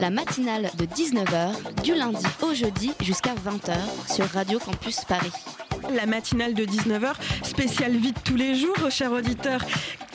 La matinale de 19h, du lundi au jeudi jusqu'à 20h sur Radio Campus Paris. La matinale de 19h, spéciale vite tous les jours, chers auditeurs.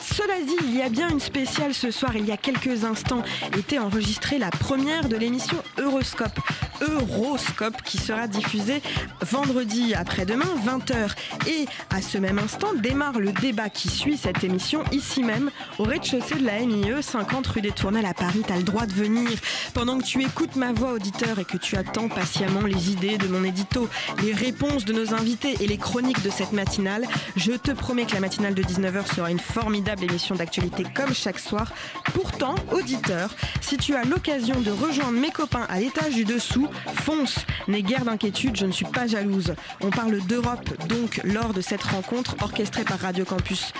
Cela dit, il y a bien une spéciale ce soir. Il y a quelques instants était enregistrée la première de l'émission Euroscope. Euroscope qui sera diffusée vendredi après-demain, 20h. Et à ce même instant démarre le débat qui suit cette émission ici même, au rez-de-chaussée de la MIE, 50 rue des Tournelles à Paris. T'as le droit de venir. Pendant que tu écoutes ma voix auditeur et que tu attends patiemment les idées de mon édito, les réponses de nos invités et les chroniques de cette matinale, je te promets que la matinale de 19h sera une formidable émission d'actualité comme chaque soir. Pourtant, auditeur, si tu as l'occasion de rejoindre mes copains à l'étage du dessous, fonce. N'aie guère d'inquiétude, je ne suis pas jalouse. On parle d'Europe donc lors de cette rencontre orchestrée par Radio Campus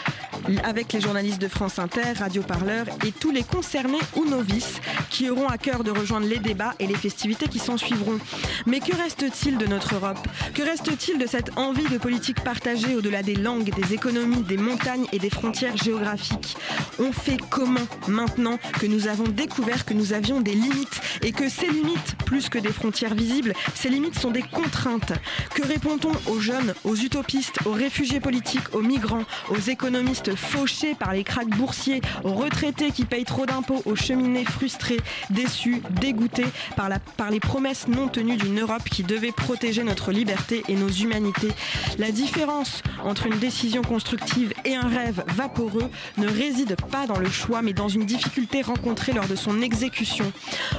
avec les journalistes de France Inter, Radio Parleur et tous les concernés ou novices qui auront à cœur de rejoindre les débats et les festivités qui s'en suivront. Mais que reste-t-il de notre Europe? Que reste-t-il de cette envie de politique partagée au-delà des langues, des économies, des montagnes et des frontières géographiques? On fait comment maintenant que nous avons découvert que nous avions des limites et que ces limites, plus que des frontières visibles, ces limites sont des contraintes. Que répond-on aux jeunes, aux utopistes, aux réfugiés politiques, aux migrants, aux économistes fauchés par les cracks boursiers, aux retraités qui payent trop d'impôts, aux cheminées frustrés, déçus, dégoûtés par, par les promesses non tenues d'une Europe qui devait protéger notre liberté et nos humanités? La différence entre une décision constructive et un rêve vaporeux ne réside pas dans le choix, mais dans une difficulté rencontrée lors de son exécution.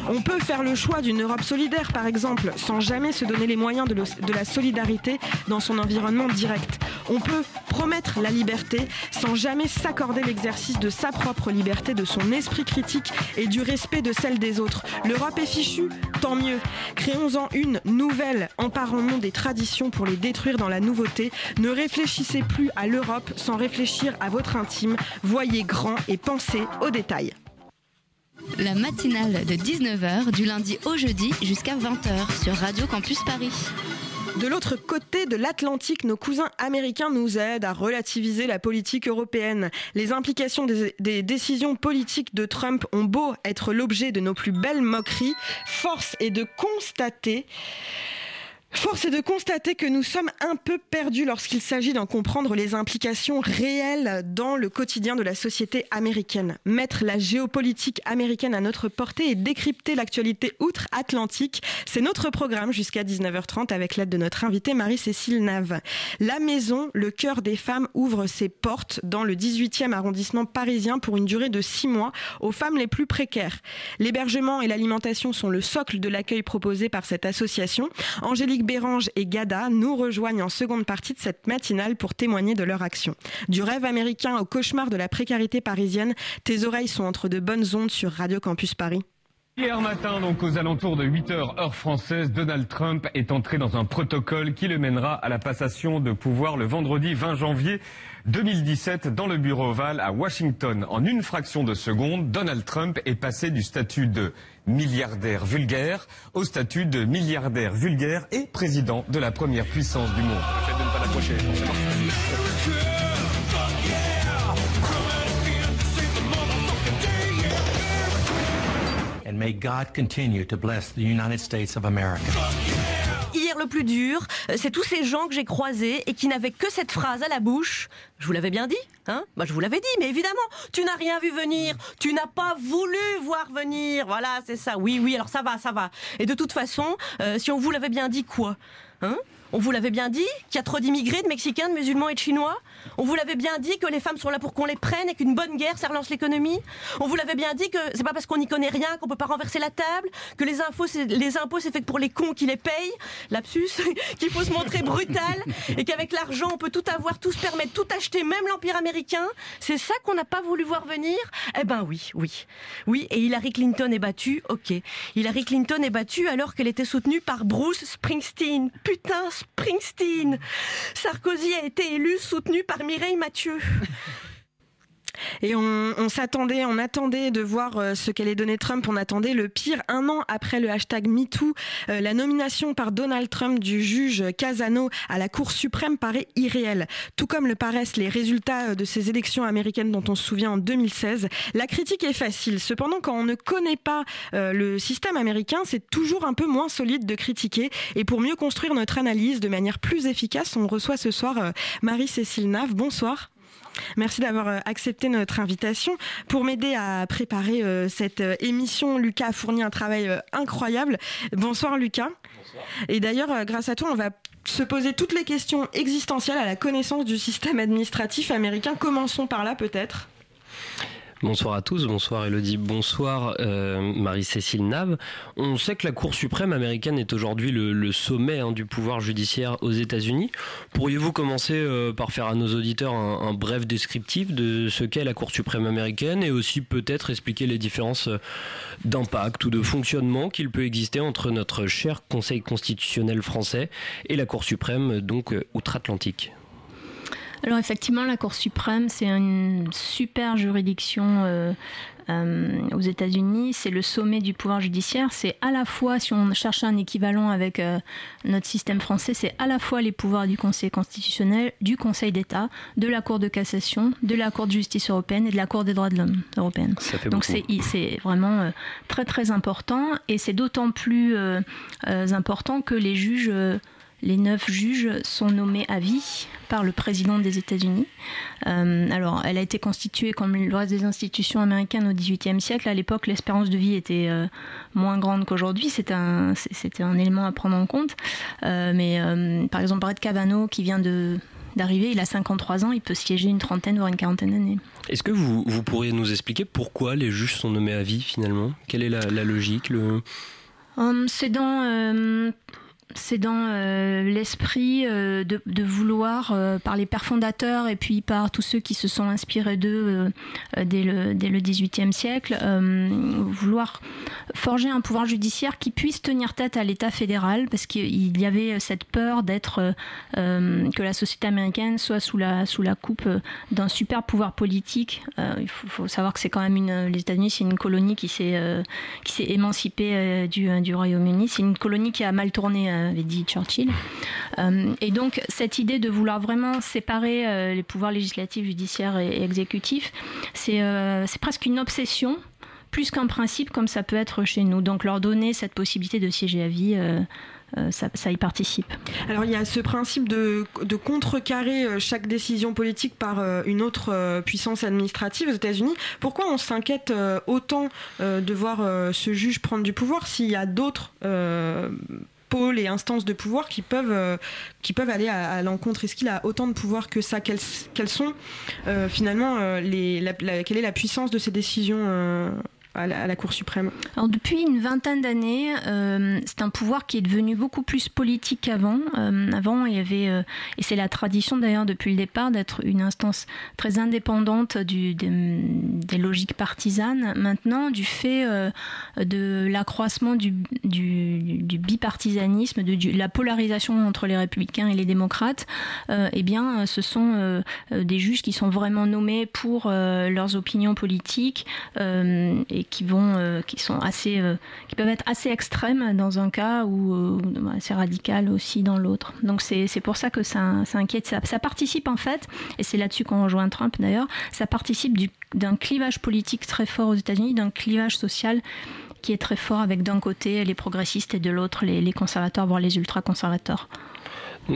On peut faire le choix d'une Europe solidaire, par exemple, sans jamais se donner les moyens de, la solidarité dans son environnement direct. On peut promettre la liberté sans jamais s'accorder l'exercice de sa propre liberté, de son esprit critique et du respect de celle des autres. L'Europe est fichue, tant mieux. Créons-en une nouvelle, emparons-nous des traditions pour les détruire dans la nouveauté. Ne réfléchissez plus à l'Europe sans réfléchir à votre intime. Voyez grand et pensez aux détails. La matinale de 19h, du lundi au jeudi jusqu'à 20h sur Radio Campus Paris. De l'autre côté de l'Atlantique, nos cousins américains nous aident à relativiser la politique européenne. Les implications des, des décisions politiques de Trump ont beau être l'objet de nos plus belles moqueries, force est de constater Force est de constater que nous sommes un peu perdus lorsqu'il s'agit d'en comprendre les implications réelles dans le quotidien de la société américaine. Mettre la géopolitique américaine à notre portée et décrypter l'actualité outre-Atlantique, c'est notre programme jusqu'à 19h30 avec l'aide de notre invitée Marie-Cécile Nave. La maison, le cœur des femmes, ouvre ses portes dans le 18e arrondissement parisien pour une durée de six mois aux femmes les plus précaires. L'hébergement et l'alimentation sont le socle de l'accueil proposé par cette association. Angélique Bérange et Gada nous rejoignent en seconde partie de cette matinale pour témoigner de leur action. Du rêve américain au cauchemar de la précarité parisienne, tes oreilles sont entre de bonnes ondes sur Radio Campus Paris. Hier matin, donc aux alentours de 8 heures heure française, Donald Trump est entré dans un protocole qui le mènera à la passation de pouvoir le vendredi 20 janvier 2017 dans le bureau ovale à Washington. En une fraction de seconde, Donald Trump est passé du statut de milliardaire vulgaire au statut de milliardaire vulgaire et président de la première puissance du monde. May God continue to bless the United States of America. Hier, le plus dur, euh, c'est tous ces gens que j'ai croisés et qui n'avaient que cette phrase à la bouche. Je vous l'avais bien dit, hein? Bah, je vous l'avais dit, mais évidemment, tu n'as rien vu venir, tu n'as pas voulu voir venir. Voilà, c'est ça. Oui, oui, alors ça va, ça va. Et de toute façon, euh, si on vous l'avait bien dit, quoi Hein? On vous l'avait bien dit qu'il y a trop d'immigrés, de Mexicains, de musulmans et de Chinois? On vous l'avait bien dit que les femmes sont là pour qu'on les prenne et qu'une bonne guerre, ça relance l'économie On vous l'avait bien dit que c'est pas parce qu'on n'y connaît rien qu'on peut pas renverser la table Que les, impôts, c'est fait pour les cons qui les payent Lapsus Qu'il faut se montrer brutal Et qu'avec l'argent, on peut tout avoir, tout se permettre, tout acheter, même l'Empire américain C'est ça qu'on n'a pas voulu voir venir? Eh ben oui, oui. Oui, et Hillary Clinton est battue, ok. Hillary Clinton est battue alors qu'elle était soutenue par Bruce Springsteen. Putain, Springsteen Sarkozy a été élu soutenu par Mireille Mathieu. Et on, s'attendait, on attendait de voir euh, ce qu'allait donner Trump. On attendait le pire. Un an après le hashtag MeToo, euh, la nomination par Donald Trump du juge Casano à la Cour suprême paraît irréelle. Tout comme le paraissent les résultats euh, de ces élections américaines dont on se souvient en 2016. La critique est facile. Cependant, quand on ne connaît pas le système américain, c'est toujours un peu moins solide de critiquer. Et pour mieux construire notre analyse de manière plus efficace, on reçoit ce soir Marie-Cécile Nave. Bonsoir. Merci d'avoir euh, accepté notre invitation. Pour m'aider à préparer euh, cette euh, émission, Lucas a fourni un travail incroyable. Bonsoir Lucas. Bonsoir. Et d'ailleurs, grâce à toi, on va se poser toutes les questions existentielles à la connaissance du système administratif américain. Commençons par là peut-être. Bonsoir à tous, bonsoir Elodie, bonsoir euh, Marie-Cécile Nave. On sait que la Cour suprême américaine est aujourd'hui le, sommet hein, du pouvoir judiciaire aux États-Unis. Pourriez-vous commencer euh, par faire à nos auditeurs un, bref descriptif de ce qu'est la Cour suprême américaine et aussi peut-être expliquer les différences euh, d'impact ou de fonctionnement qu'il peut exister entre notre cher Conseil constitutionnel français et la Cour suprême donc outre-Atlantique? Alors effectivement, la Cour suprême, c'est une super juridiction euh, euh, aux États-Unis. C'est le sommet du pouvoir judiciaire. C'est à la fois, si on cherche un équivalent avec euh, notre système français, c'est à la fois les pouvoirs du Conseil constitutionnel, du Conseil d'État, de la Cour de cassation, de la Cour de justice européenne et de la Cour des droits de l'homme européenne. Donc c'est vraiment très très important et c'est d'autant plus important que les juges les neuf juges sont nommés à vie par le président des États-Unis. Euh, alors, elle a été constituée comme le reste des institutions américaines au XVIIIe siècle. À l'époque, l'espérance de vie était euh, moins grande qu'aujourd'hui. C'était un, un, élément à prendre en compte. Euh, mais par exemple, Brett Kavanaugh, qui vient de d'arriver, il a 53 ans, il peut siéger une trentaine voire une quarantaine d'années. Est-ce que vous, vous, pourriez nous expliquer pourquoi les juges sont nommés à vie finalement? Quelle est la, la logique le... C'est dans c'est dans euh, l'esprit euh, de, vouloir, euh, par les pères fondateurs et puis par tous ceux qui se sont inspirés d'eux dès, le, dès le XVIIIe siècle, vouloir forger un pouvoir judiciaire qui puisse tenir tête à l'État fédéral, parce qu'il y avait cette peur d'être que la société américaine soit sous la, sous la coupe d'un super pouvoir politique. il faut, savoir que c'est quand même les États-Unis, c'est une colonie qui s'est s'est émancipée du, du Royaume-Uni. C'est une colonie qui a mal tourné avait dit Churchill. Euh, et donc cette idée de vouloir vraiment séparer euh, les pouvoirs législatifs, judiciaires et, exécutifs, euh, c'est presque une obsession plus qu'un principe comme ça peut être chez nous. Donc leur donner cette possibilité de siéger à vie. ça, y participe. Alors il y a ce principe de, de contrecarrer chaque décision politique par une autre puissance administrative aux États-Unis. Pourquoi on s'inquiète autant de voir ce juge prendre du pouvoir s'il y a d'autres pôles et instances de pouvoir qui peuvent, euh, qui peuvent aller à, l'encontre. Est-ce qu'il a autant de pouvoir que ça? Quelles, sont euh, finalement euh, les, quelle est la puissance de ces décisions à la, Cour suprême Alors depuis une vingtaine d'années, euh, c'est un pouvoir qui est devenu beaucoup plus politique qu'avant. Euh, avant, il y avait, euh, et c'est la tradition d'ailleurs depuis le départ, d'être une instance très indépendante des, logiques partisanes. Maintenant, du fait de l'accroissement du, bipartisanisme, de la polarisation entre les républicains et les démocrates, eh bien, ce sont des juges qui sont vraiment nommés pour leurs opinions politiques et qui vont, euh, qui sont assez, euh, qui peuvent être assez extrêmes dans un cas ou euh, assez radical aussi dans l'autre. Donc c'est pour ça que ça, ça inquiète. Ça, ça participe en fait, et c'est là-dessus qu'on rejoint Trump d'ailleurs, ça participe d'un clivage politique très fort aux États-Unis, d'un clivage social qui est très fort avec d'un côté les progressistes et de l'autre les conservateurs, voire les ultra-conservateurs.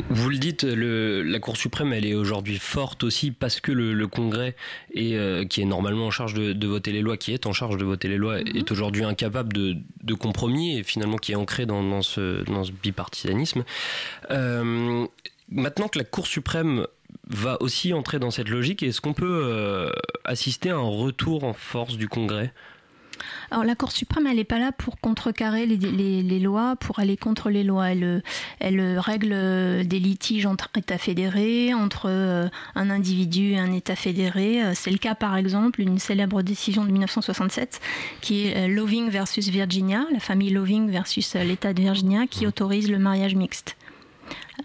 Vous le dites, la Cour suprême, elle est aujourd'hui forte aussi parce que le, Congrès, est, euh, qui est normalement en charge de, voter les lois, qui est en charge de voter les lois, mhm. est aujourd'hui incapable de, compromis et finalement qui est ancré dans, ce, bipartisanisme. Euh, maintenant que la Cour suprême va aussi entrer dans cette logique, est-ce qu'on peut euh, assister à un retour en force du Congrès? Alors la Cour suprême, elle n'est pas là pour contrecarrer les, les, lois, pour aller contre les lois. Elle, elle règle des litiges entre États fédérés, entre euh, un individu et un État fédéré. Euh, c'est le cas par exemple d'une célèbre décision de 1967 qui est euh, Loving versus Virginia, la famille Loving versus l'État de Virginia, qui autorise le mariage mixte.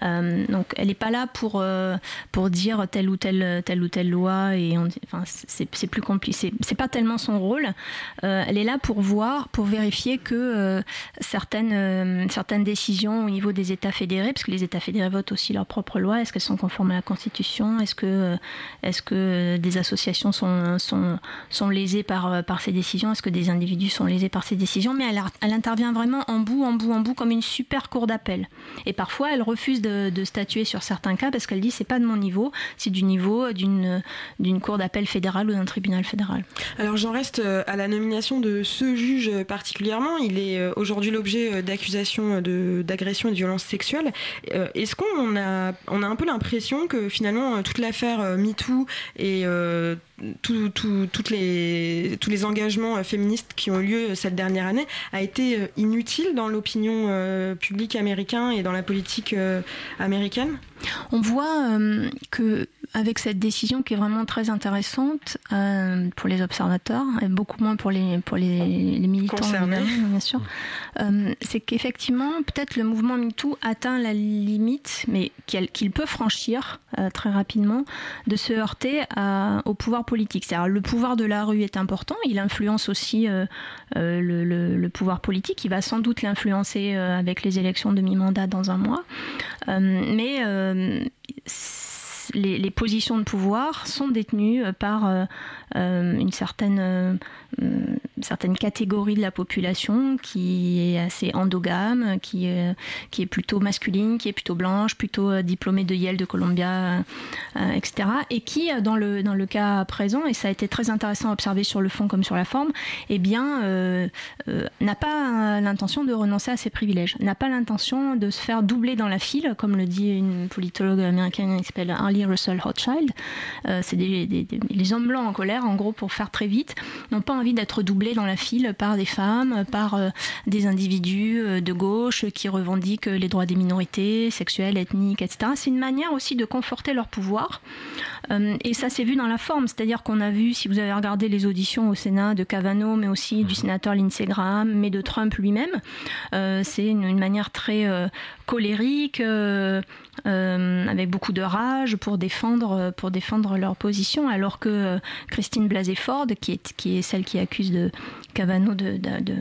Euh, donc elle n'est pas là pour, euh, pour dire telle ou telle, telle ou telle loi et enfin, c'est plus compliqué. C'est pas tellement son rôle. Euh, elle est là pour voir, pour vérifier que certaines, certaines décisions au niveau des États fédérés, parce que les États fédérés votent aussi leurs propres lois, est-ce qu'elles sont conformes à la Constitution Est-ce que, est que des associations sont, sont, sont lésées par, par ces décisions Est-ce que des individus sont lésés par ces décisions Mais elle, elle intervient vraiment en bout, en bout, en bout, comme une super cour d'appel. Et parfois, elle refuse de, statuer sur certains cas parce qu'elle dit c'est pas de mon niveau, c'est du niveau d'une d'une cour d'appel fédérale ou d'un tribunal fédéral. Alors j'en reste euh, à la nomination de ce juge particulièrement. Il est euh, aujourd'hui l'objet euh, d'accusations d'agression et de violence sexuelle. Est-ce qu'on a on a un peu l'impression que finalement toute l'affaire MeToo et toutes les, tous les engagements féministes qui ont eu lieu cette dernière année a été inutile dans l'opinion publique américaine et dans la politique américaine On voit euh, que avec cette décision qui est vraiment très intéressante euh, pour les observateurs et beaucoup moins pour les, pour les, militants, bien sûr, euh, c'est qu'effectivement, peut-être le mouvement MeToo atteint la limite, mais qu'il peut franchir très rapidement, de se heurter au pouvoir politique. C'est-à-dire le pouvoir de la rue est important, il influence aussi le, le, pouvoir politique, il va sans doute l'influencer avec les élections de mi-mandat dans un mois. mais euh, les, positions de pouvoir sont détenues par euh, euh, une certaine catégorie de la population qui est assez endogame, qui est, plutôt masculine, qui est plutôt blanche, plutôt euh, diplômée de Yale, de Columbia, euh, etc. Et qui, euh, dans le, cas présent, et ça a été très intéressant à observer sur le fond comme sur la forme, eh n'a pas l'intention de renoncer à ses privilèges, n'a pas l'intention de se faire doubler dans la file, comme le dit une politologue américaine qui s'appelle Russell Rothschild. C'est des, des, les hommes blancs en colère, en gros, pour faire très vite, n'ont pas envie d'être doublés dans la file par des femmes, par euh, des individus euh, de gauche qui revendiquent les droits des minorités sexuelles, ethniques, etc. C'est une manière aussi de conforter leur pouvoir. Euh, et ça s'est vu dans la forme, c'est-à-dire qu'on a vu, si vous avez regardé les auditions au Sénat de Kavanaugh, mais aussi du sénateur Lindsey Graham, mais de Trump lui-même, c'est une, manière très colérique, avec beaucoup de rage pour défendre, pour défendre leur position, alors que Christine Blasey Ford, qui est, qui est celle qui accuse de Cavano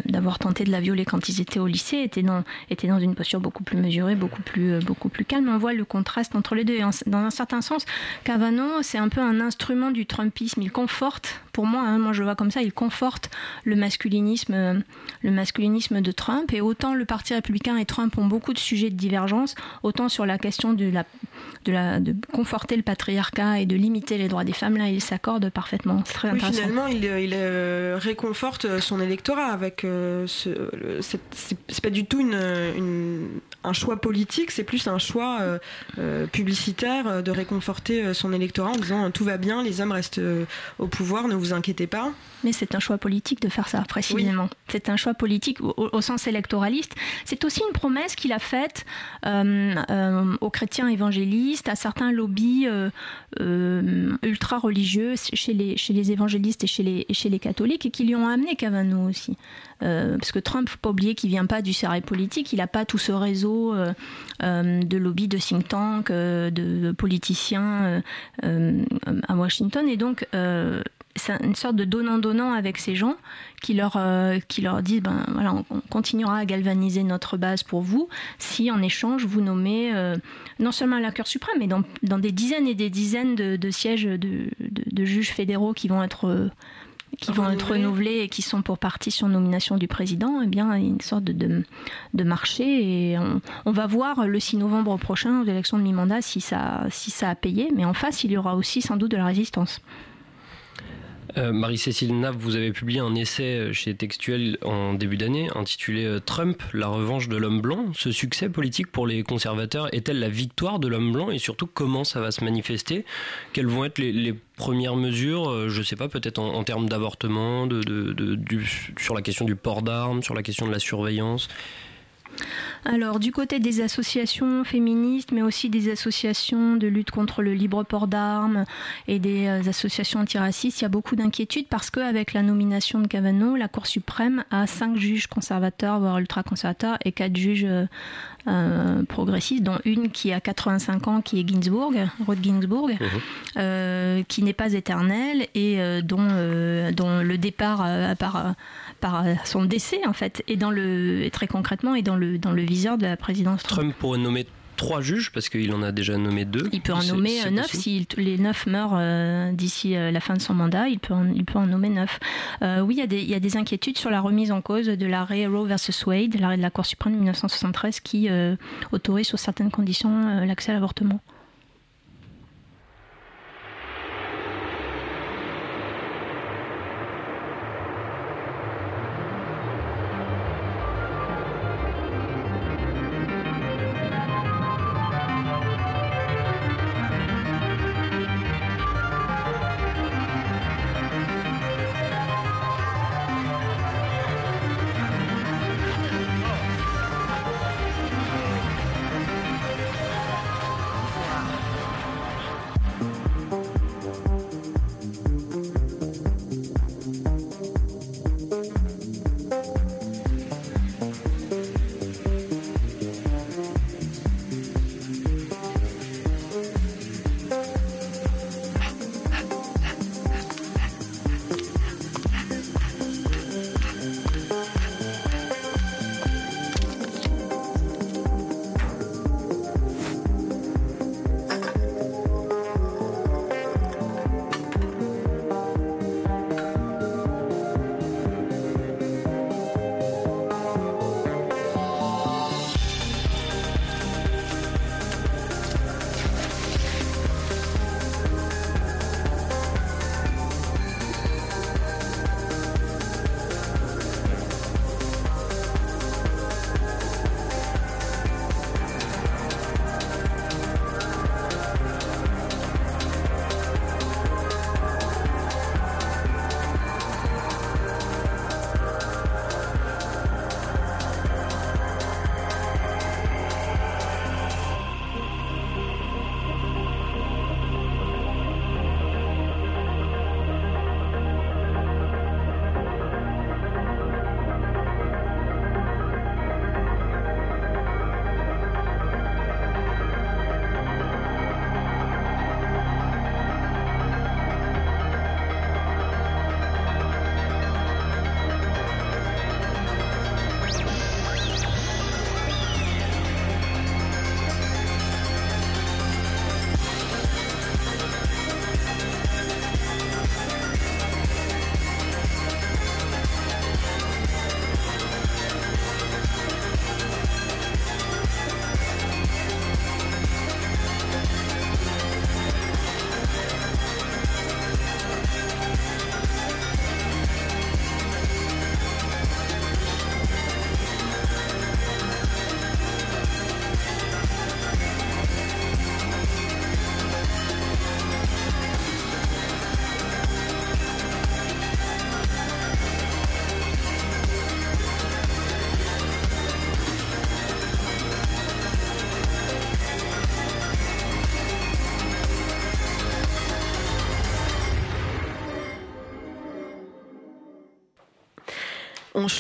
d'avoir tenté de la violer quand ils étaient au lycée était dans, était dans une posture beaucoup plus mesurée, beaucoup plus, euh, beaucoup plus calme. On voit le contraste entre les deux. dans un certain sens, Cavano, c'est un peu un instrument du Trumpisme. Il conforte, pour moi, hein, moi je vois comme ça, il conforte le masculinisme, le masculinisme de Trump. Et autant le Parti républicain et Trump ont beaucoup de sujets de divergence, autant sur la question de, la, de, la, de conforter le patriarcat et de limiter les droits des femmes, là, ils s'accordent parfaitement. C'est très intéressant. Finalement, il, il euh, réconforte son électorat avec euh, ce, c'est pas du tout une, un choix politique, c'est plus un choix euh, euh, publicitaire de réconforter son électorat en disant tout va bien, les hommes restent au pouvoir, ne vous inquiétez pas. Mais c'est un choix politique de faire ça, précisément. C'est un choix politique au, sens électoraliste. C'est aussi une promesse qu'il a faite aux chrétiens évangélistes, à certains lobbies ultra-religieux chez les, chez les évangélistes et chez les, chez les catholiques, et qui lui ont amené Cavano aussi. Euh, parce que Trump, faut pas oublier qu'il vient pas du serré politique, il n'a pas tout ce réseau euh, euh, de lobbies, de think tank, de, politiciens à Washington, et donc c'est une sorte de donnant-donnant avec ces gens qui leur, qui leur disent ben, voilà, on, continuera à galvaniser notre base pour vous si en échange vous nommez non seulement la Cour suprême, mais dans, dans, des dizaines et des dizaines de, sièges de, de, juges fédéraux qui vont être qui vont être renouvelés et qui sont pour partie sur nomination du président, eh bien, il y a une sorte de, de, marché. Et on, va voir le 6 novembre prochain, aux élections de mi-mandat, si ça, si ça a payé. Mais en face, il y aura aussi sans doute de la résistance. Euh, Marie-Cécile Nav, vous avez publié un essai chez Textuel en début d'année intitulé euh, Trump, la revanche de l'homme blanc. Ce succès politique pour les conservateurs est-elle la victoire de l'homme blanc et surtout comment ça va se manifester? Quelles vont être les, premières mesures euh, Je ne sais pas, peut-être en, termes d'avortement, sur la question du port d'armes, sur la question de la surveillance? Alors du côté des associations féministes, mais aussi des associations de lutte contre le libre port d'armes et des euh, associations antiracistes, il y a beaucoup d'inquiétudes parce qu'avec la nomination de Kavanaugh, la Cour suprême a cinq juges conservateurs, voire ultra-conservateurs, et quatre juges euh, euh, progressistes, dont une qui a 85 ans, qui est Ginsburg, Ruth Ginsburg, mhm. qui n'est pas éternelle et dont, dont le départ par par son décès en fait et dans le très concrètement et dans le dans le viseur de la présidence Trump pourrait nommer trois juges parce qu'il en a déjà nommé deux. Il peut en nommer euh, neuf si les neuf meurent euh, d'ici euh, la fin de son mandat. Il peut en, il peut en nommer neuf. oui, il y, a des, il y, a des, inquiétudes sur la remise en cause de l'arrêt Roe versus Wade, l'arrêt de la Cour suprême de 1973 qui autorise sous certaines conditions l'accès à l'avortement.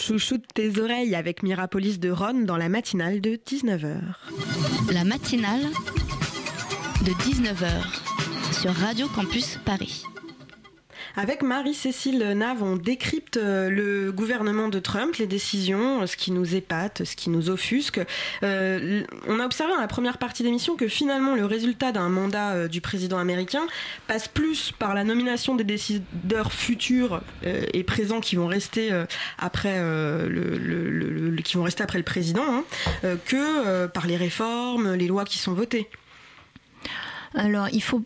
Chouchoute tes oreilles avec Mirapolis de Ron dans la matinale de 19h. La matinale de 19h sur Radio Campus Paris. Avec Marie-Cécile Nave, on décrypte euh, le gouvernement de Trump, les décisions, euh, ce qui nous épate, ce qui nous offusque. Euh, on a observé dans la première partie d'émission que finalement le résultat d'un mandat du président américain passe plus par la nomination des décideurs futurs et présents qui vont rester après le, qui vont rester après le président hein, que par les réformes, les lois qui sont votées. Alors il faut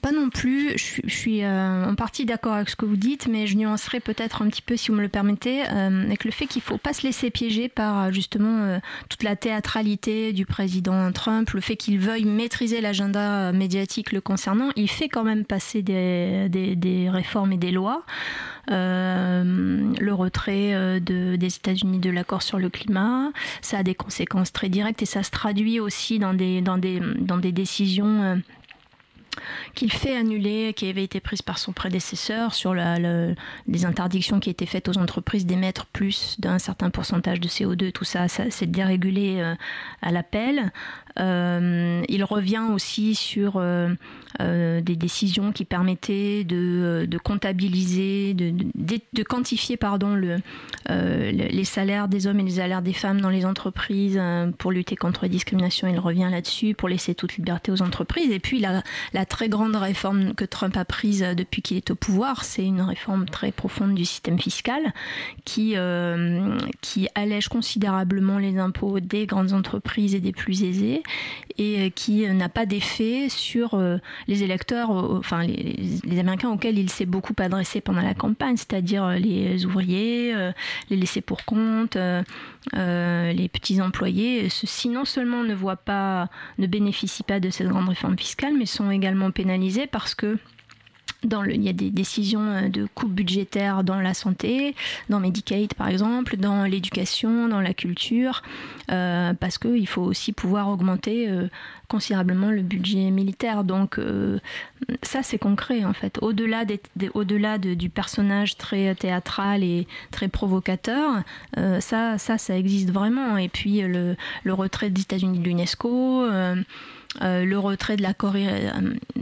pas non plus. Je, suis en partie d'accord avec ce que vous dites, mais je nuancerai peut-être un petit peu, si vous me le permettez, avec le fait qu'il ne faut pas se laisser piéger par justement toute la théâtralité du président Trump, le fait qu'il veuille maîtriser l'agenda médiatique le concernant. Il fait quand même passer des, des réformes et des lois. Euh, le retrait euh, de, des États-Unis de l'accord sur le climat. Ça a des conséquences très directes et ça se traduit aussi dans des, dans des, dans des décisions euh, qu'il fait annuler, qui avait été prise par son prédécesseur sur les interdictions qui étaient faites aux entreprises d'émettre plus d'un certain pourcentage de CO2, tout ça, ça c'est dérégulé euh, à l'appel. Euh, il revient aussi sur euh, des décisions qui permettaient de, comptabiliser, de, quantifier pardon, le, les salaires des hommes et les salaires des femmes dans les entreprises pour lutter contre la discrimination. Il revient là-dessus pour laisser toute liberté aux entreprises. Et puis la, la très grande réforme que Trump a prise depuis qu'il est au pouvoir, c'est une réforme très profonde du système fiscal qui, euh, qui allège considérablement les impôts des grandes entreprises et des plus aisés et qui n'a pas d'effet sur euh, les électeurs, enfin les, Américains auxquels il s'est beaucoup adressé pendant la campagne, c'est-à-dire les ouvriers, euh, les laissés pour compte, les petits employés. Ceux-ci non seulement ne voient pas, ne bénéficient pas de cette grande réforme fiscale, mais sont également pénalisés parce que il y a des décisions euh, de coupes budgétaires dans la santé, dans Medicaid par exemple, dans l'éducation, dans la culture, euh, parce qu'il faut aussi pouvoir augmenter euh, considérablement le budget militaire. Donc ça c'est concret en fait. Au-delà, des, au-delà du personnage très théâtral et très provocateur, ça, ça, ça existe vraiment. Et puis le, le retrait des États-Unis de l'UNESCO. Euh, le retrait de l'accord euh,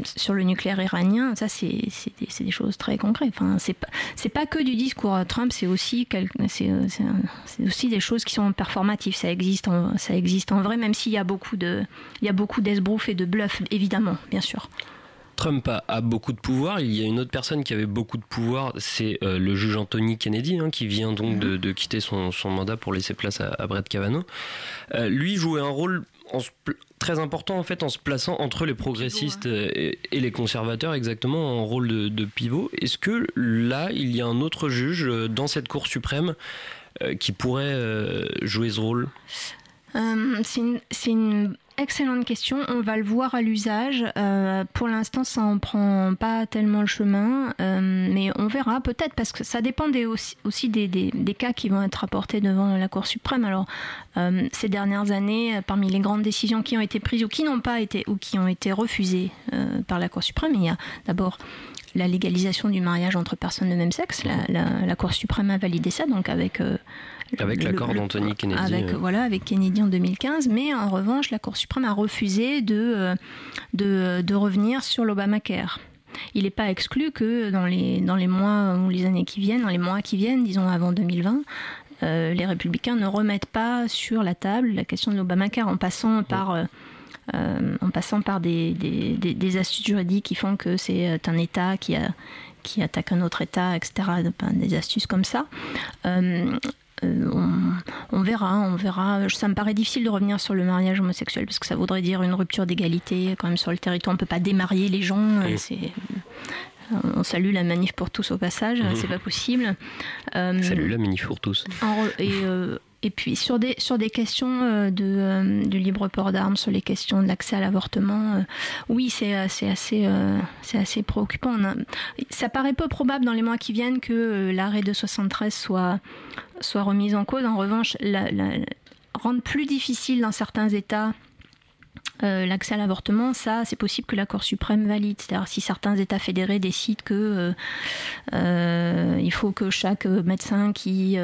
sur le nucléaire iranien, ça c'est des, choses très concrètes. Enfin, c'est pas pas que du discours Trump, c'est aussi aussi des choses qui sont performatives. Ça existe en, ça existe en vrai, même s'il y a beaucoup de il y a beaucoup d'esbrouf et de bluff, évidemment, bien sûr. Trump a, beaucoup de pouvoir. Il y a une autre personne qui avait beaucoup de pouvoir, c'est euh, le juge Anthony Kennedy, hein, qui vient donc de, mhm. quitter son, mandat pour laisser place à, Brett Kavanaugh. lui jouait un rôle en, très important en fait en se plaçant entre les progressistes et, les conservateurs exactement en rôle de, pivot. Est-ce que là il y a un autre juge euh, dans cette Cour suprême euh, qui pourrait euh, jouer ce rôle? C'est une, Excellente question. On va le voir à l'usage. Euh, pour l'instant, ça en prend pas tellement le chemin, euh, mais on verra peut-être parce que ça dépend aussi, des, cas qui vont être rapportés devant la Cour suprême. Alors, euh, ces dernières années, parmi les grandes décisions qui ont été prises ou qui n'ont pas été ou qui ont été refusées par la Cour suprême, il y a d'abord la légalisation du mariage entre personnes de même sexe. La, Cour suprême a validé ça, donc avec avec l'accord d'Anthony Kennedy. Avec, euh. Voilà, avec Kennedy en 2015. Mais en revanche, la Cour suprême a refusé de, euh, de, de revenir sur l'Obamacare. Il n'est pas exclu que dans les, dans les mois ou les années qui viennent, dans les mois qui viennent, disons avant 2020, euh, les républicains ne remettent pas sur la table la question de l'Obamacare en passant par... en passant par des, des, des, astuces juridiques qui font que c'est un État qui, a, qui attaque un autre État, etc. Des astuces comme ça. Euh, on, verra, on verra. Ça me paraît difficile de revenir sur le mariage homosexuel parce que ça voudrait dire une rupture d'égalité quand même sur le territoire. On peut pas démarier les gens. Euh, on salue la manif pour tous au passage, mmh. c'est pas possible. Euh, Salut la manif pour tous. et, et puis sur des, sur des questions euh, de, euh, du libre port d'armes, sur les questions de l'accès à l'avortement, euh, oui, c'est assez, c'est assez préoccupant. ça paraît peu probable dans les mois qui viennent que l'arrêt de 73 soit, soit remis en cause. En revanche, la, rendre plus difficile dans certains États euh, l'accès à l'avortement, ça, c'est possible que la Cour suprême valide. C'est-à-dire si certains États fédérés décident que euh, euh, il faut que chaque médecin qui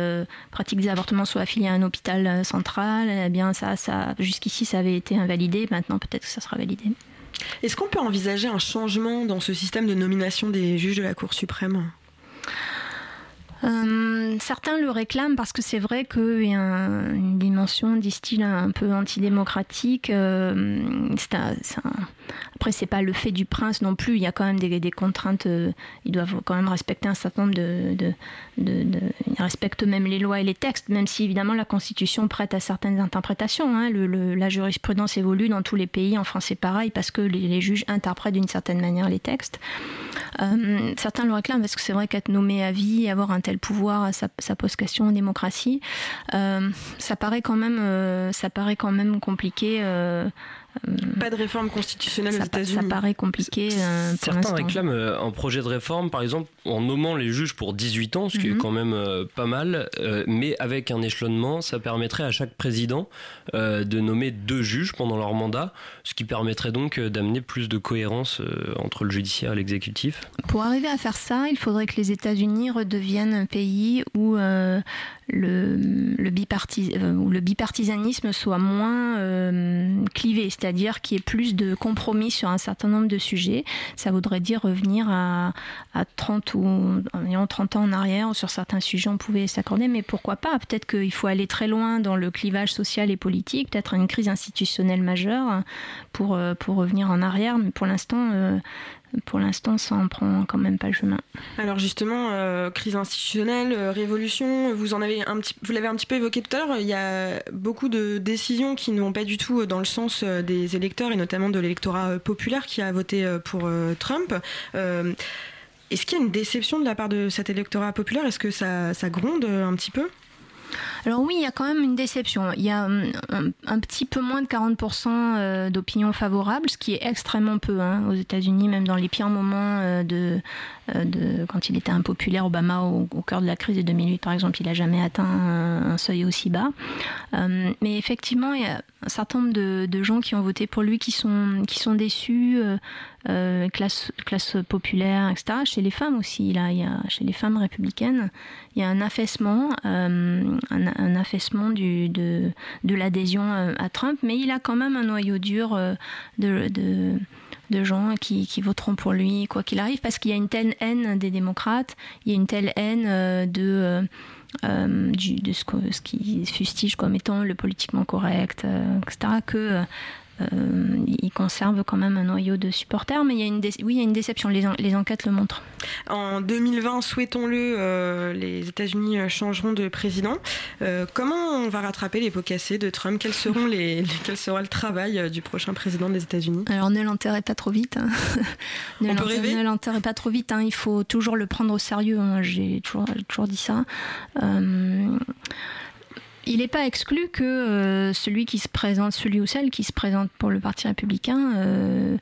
pratique des avortements soit affilié à un hôpital central, eh bien ça, ça jusqu'ici ça avait été invalidé. Maintenant, peut-être que ça sera validé. Est-ce qu'on peut envisager un changement dans ce système de nomination des juges de la Cour suprême? Euh, certains le réclament parce que c'est vrai qu'il y a une dimension, disent-ils, un peu antidémocratique. Euh, c'est un, après, c'est pas le fait du prince non plus. Il y a quand même des, contraintes. Euh, ils doivent quand même respecter un certain nombre de, Ils respectent même les lois et les textes, même si évidemment la Constitution prête à certaines interprétations. Hein. La jurisprudence évolue dans tous les pays. En France, c'est pareil parce que les, juges interprètent d'une certaine manière les textes. certains le réclament parce que c'est vrai qu'être nommé à vie, avoir un tel pouvoir, ça, pose question en démocratie. Euh, ça paraît quand même, euh, ça paraît quand même compliqué. Euh, pas de réforme constitutionnelle aux États-Unis. Ça paraît compliqué. Euh, Certains réclament euh, un projet de réforme, par exemple, en nommant les juges pour 18 ans, ce qui est mhm. quand même euh, pas mal, mais avec un échelonnement, ça permettrait à chaque président de nommer deux juges pendant leur mandat, ce qui permettrait donc d'amener plus de cohérence entre le judiciaire et l'exécutif. Pour arriver à faire ça, il faudrait que les États-Unis redeviennent un pays où le, le, bipartis, le bipartisanisme soit moins clivé c'est-à-dire qu'il y ait plus de compromis sur un certain nombre de sujets. Ça voudrait dire revenir à, 30 ou environ 30 ans en arrière, sur certains sujets on pouvait s'accorder, mais pourquoi pas? Peut-être qu'il faut aller très loin dans le clivage social et politique, peut-être une crise institutionnelle majeure pour, euh, pour revenir en arrière, mais pour l'instant, euh, pour l'instant, ça en prend quand même pas le chemin. Alors justement, euh, crise institutionnelle, euh, révolution, vous en avez un petit, vous l'avez un petit peu évoqué tout à l'heure. Il y a beaucoup de décisions qui ne vont pas du tout dans le sens euh, des électeurs et notamment de l'électorat populaire qui a voté pour Trump. Est-ce qu'il y a une déception de la part de cet électorat populaire? Est-ce que ça, ça gronde un petit peu? Alors oui, il y a quand même une déception. Il y a hum, un, petit peu moins de 40% euh, d'opinion favorable, ce qui est extrêmement peu hein, aux États-Unis, même dans les pires moments euh, euh, de, quand il était impopulaire, Obama, au, cœur de la crise de 2008 par exemple, il n'a jamais atteint un, seuil aussi bas. mais effectivement, il y a un certain nombre de, gens qui ont voté pour lui qui sont, qui sont déçus, classe, classe populaire, etc. Chez les femmes aussi, là, il y a, chez les femmes républicaines, il y a un affaissement, un, un, affaissement de, de l'adhésion euh, à Trump, mais il a quand même un noyau dur euh, de, de, gens qui, qui, voteront pour lui, quoi qu'il arrive, parce qu'il y a une telle haine des démocrates, il y a une telle haine euh, de... de ce, ce, qui fustige comme étant le politiquement correct, etc., que euh, il conserve quand même un noyau de supporters, mais il y a une, oui, il y a une déception, les, les enquêtes le montrent. En 2020, souhaitons-le, euh, les États-Unis euh, changeront de président. comment on va rattraper les pots cassés de Trump? Quels seront les, Quel sera le travail du prochain président des États-Unis? Alors ne l'enterrez pas trop vite. Hein. ne Ne l'enterrez pas trop vite. Hein. Il faut toujours le prendre au sérieux. Hein. J'ai toujours, toujours dit ça il n'est pas exclu que euh, celui qui se présente, celui ou celle qui se présente pour le Parti républicain euh,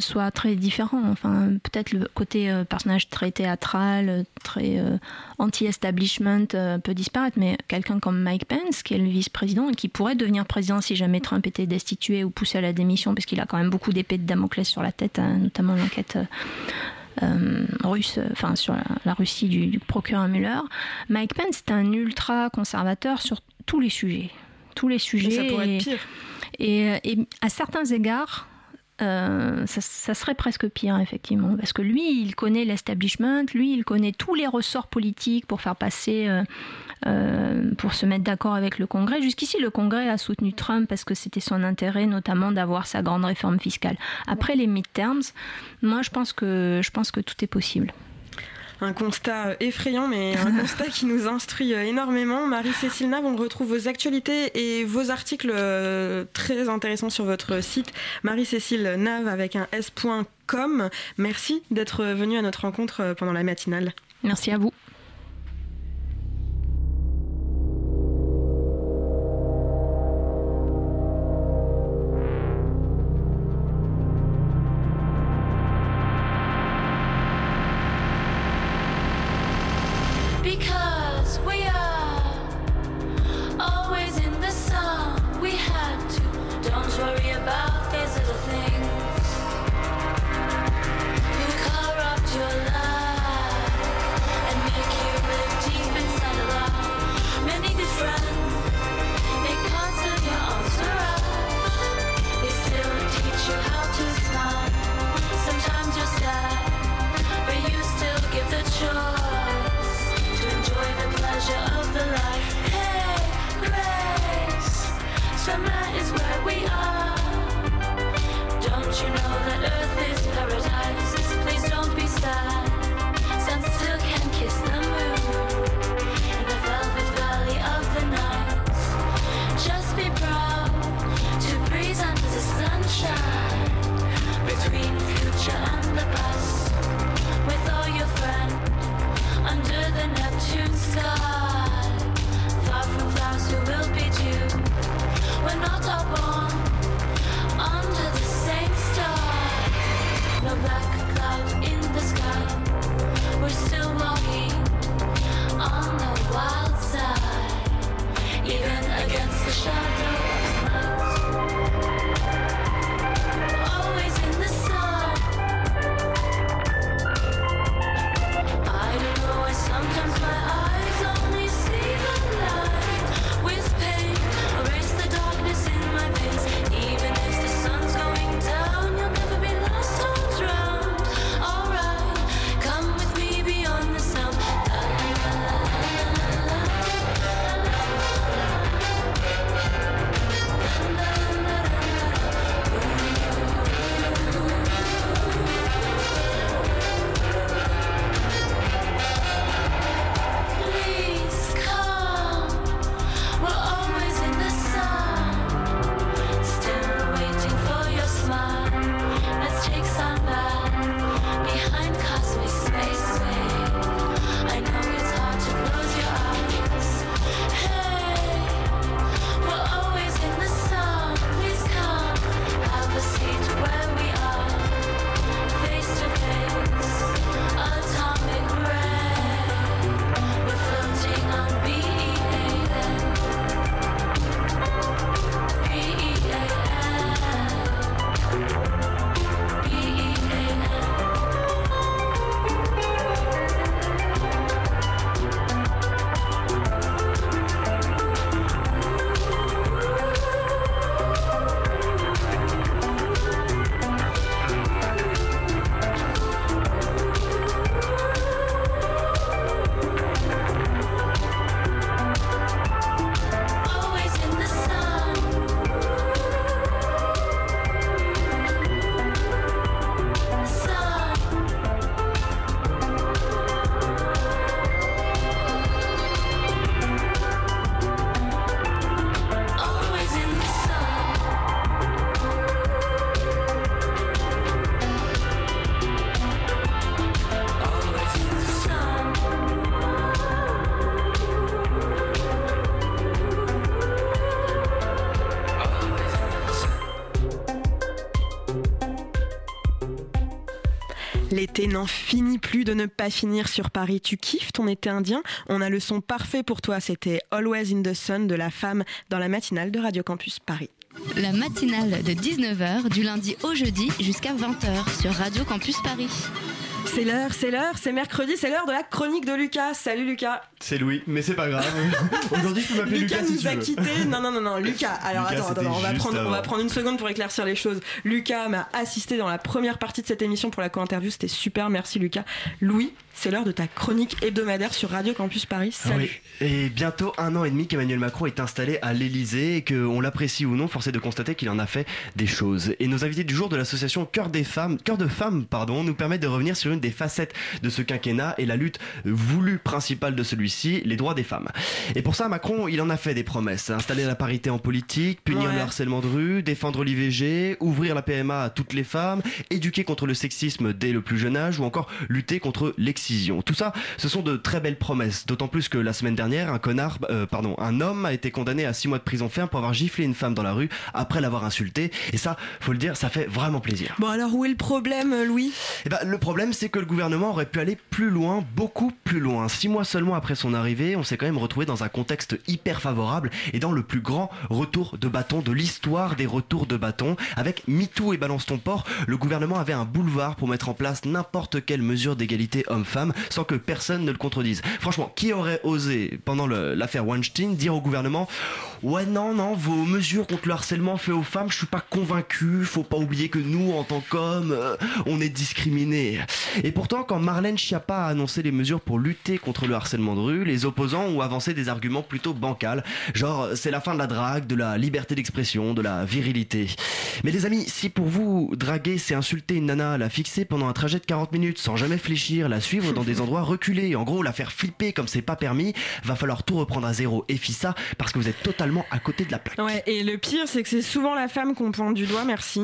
soit très différent. Enfin, peut-être le côté euh, personnage très théâtral, très anti-establishment peut disparaître, mais quelqu'un comme Mike Pence, qui est le vice-président et qui pourrait devenir président si jamais Trump était destitué ou poussé à la démission, parce qu'il a quand même beaucoup d'épées de Damoclès sur la tête, hein, notamment l'enquête russe, enfin sur la, Russie du, procureur Mueller. Mike Pence est un ultra conservateur sur tous les sujets, tous les sujets. ça pourrait être pire. Et, à certains égards, euh, ça, serait presque pire, effectivement, parce que lui, il connaît l'establishment, lui, il connaît tous les ressorts politiques pour faire passer euh, euh, pour se mettre d'accord avec le Congrès. Jusqu'ici, le Congrès a soutenu Trump parce que c'était son intérêt, notamment d'avoir sa grande réforme fiscale. Après les midterms, moi, je pense que, je pense que tout est possible un constat effrayant, mais un constat qui nous instruit énormément. Marie-Cécile Nave, on retrouve vos actualités et vos articles euh, très intéressants sur votre site Marie-Cécile Nave avec un s.com. Merci d'être venue à notre rencontre euh, pendant la matinale. Merci à vous. N'en finit plus de ne pas finir sur Paris. Tu kiffes ton été indien? On a le son parfait pour toi. C'était Always in the Sun de la femme dans la matinale de Radio Campus Paris. La matinale de 19h du lundi au jeudi jusqu'à 20h sur Radio Campus Paris. C'est l'heure, c'est l'heure, c'est mercredi, c'est l'heure de la chronique de Lucas. Salut Lucas. C'est Louis, mais c'est pas grave. Aujourd'hui, tu peux m'appeler Lucas, Lucas, si nous tu a veux. quittés. Non, non, non, non, Lucas. Alors Lucas, attends, attends, on va, prendre, on va avant. prendre une seconde pour éclaircir les choses. Lucas m'a assisté dans la première partie de cette émission pour la co-interview. C'était super, merci Lucas. Louis, c'est l'heure de ta chronique hebdomadaire sur Radio Campus Paris. Salut. Oui. Et bientôt un an et demi qu'Emmanuel Macron est installé à l'Elysée et qu'on l'apprécie ou non, force est de constater qu'il en a fait des choses. Et nos invités du jour de l'association Cœur des femmes, Cœur de femmes, pardon, nous permettent de revenir sur une des facettes de ce quinquennat et la lutte voulue principale de celui-ci, les droits des femmes. Et pour ça, Macron, il en a fait des promesses. Installer la parité en politique, punir Ouais. le harcèlement de rue, défendre l'IVG, ouvrir la PMA à toutes les femmes, éduquer contre le sexisme dès le plus jeune âge ou encore lutter contre l'excision. Tout ça, ce sont de très belles promesses. D'autant plus que la semaine dernière, un connard, euh, pardon, un homme a été condamné à 6 mois de prison ferme pour avoir giflé une femme dans la rue après l'avoir insultée. Et ça, faut le dire, ça fait vraiment plaisir. Bon alors où est le problème, Louis? Eh ben, le problème, c'est que le gouvernement aurait pu aller plus loin, beaucoup plus loin. Six mois seulement après son arrivée, on s'est quand même retrouvé dans un contexte hyper favorable et dans le plus grand retour de bâton de l'histoire des retours de bâton. Avec MeToo et Balance ton port, le gouvernement avait un boulevard pour mettre en place n'importe quelle mesure d'égalité homme-femme sans que personne ne le contredise. Franchement, qui aurait osé, pendant l'affaire Weinstein, dire au gouvernement Ouais, non, non, vos mesures contre le harcèlement fait aux femmes, je suis pas convaincu. Faut pas oublier que nous, en tant qu'hommes, euh, on est discriminés. Et pourtant, quand Marlène Schiappa a annoncé les mesures pour lutter contre le harcèlement de rue, les opposants ont avancé des arguments plutôt bancals, genre c'est la fin de la drague, de la liberté d'expression, de la virilité. Mais les amis, si pour vous, draguer, c'est insulter une nana, la fixer pendant un trajet de 40 minutes sans jamais fléchir, la suivre dans des endroits reculés, en gros la faire flipper comme c'est pas permis, va falloir tout reprendre à zéro et fissa parce que vous êtes totalement à côté de la plaque. Ouais, et le pire, c'est que c'est souvent la femme qu'on pointe du doigt, merci.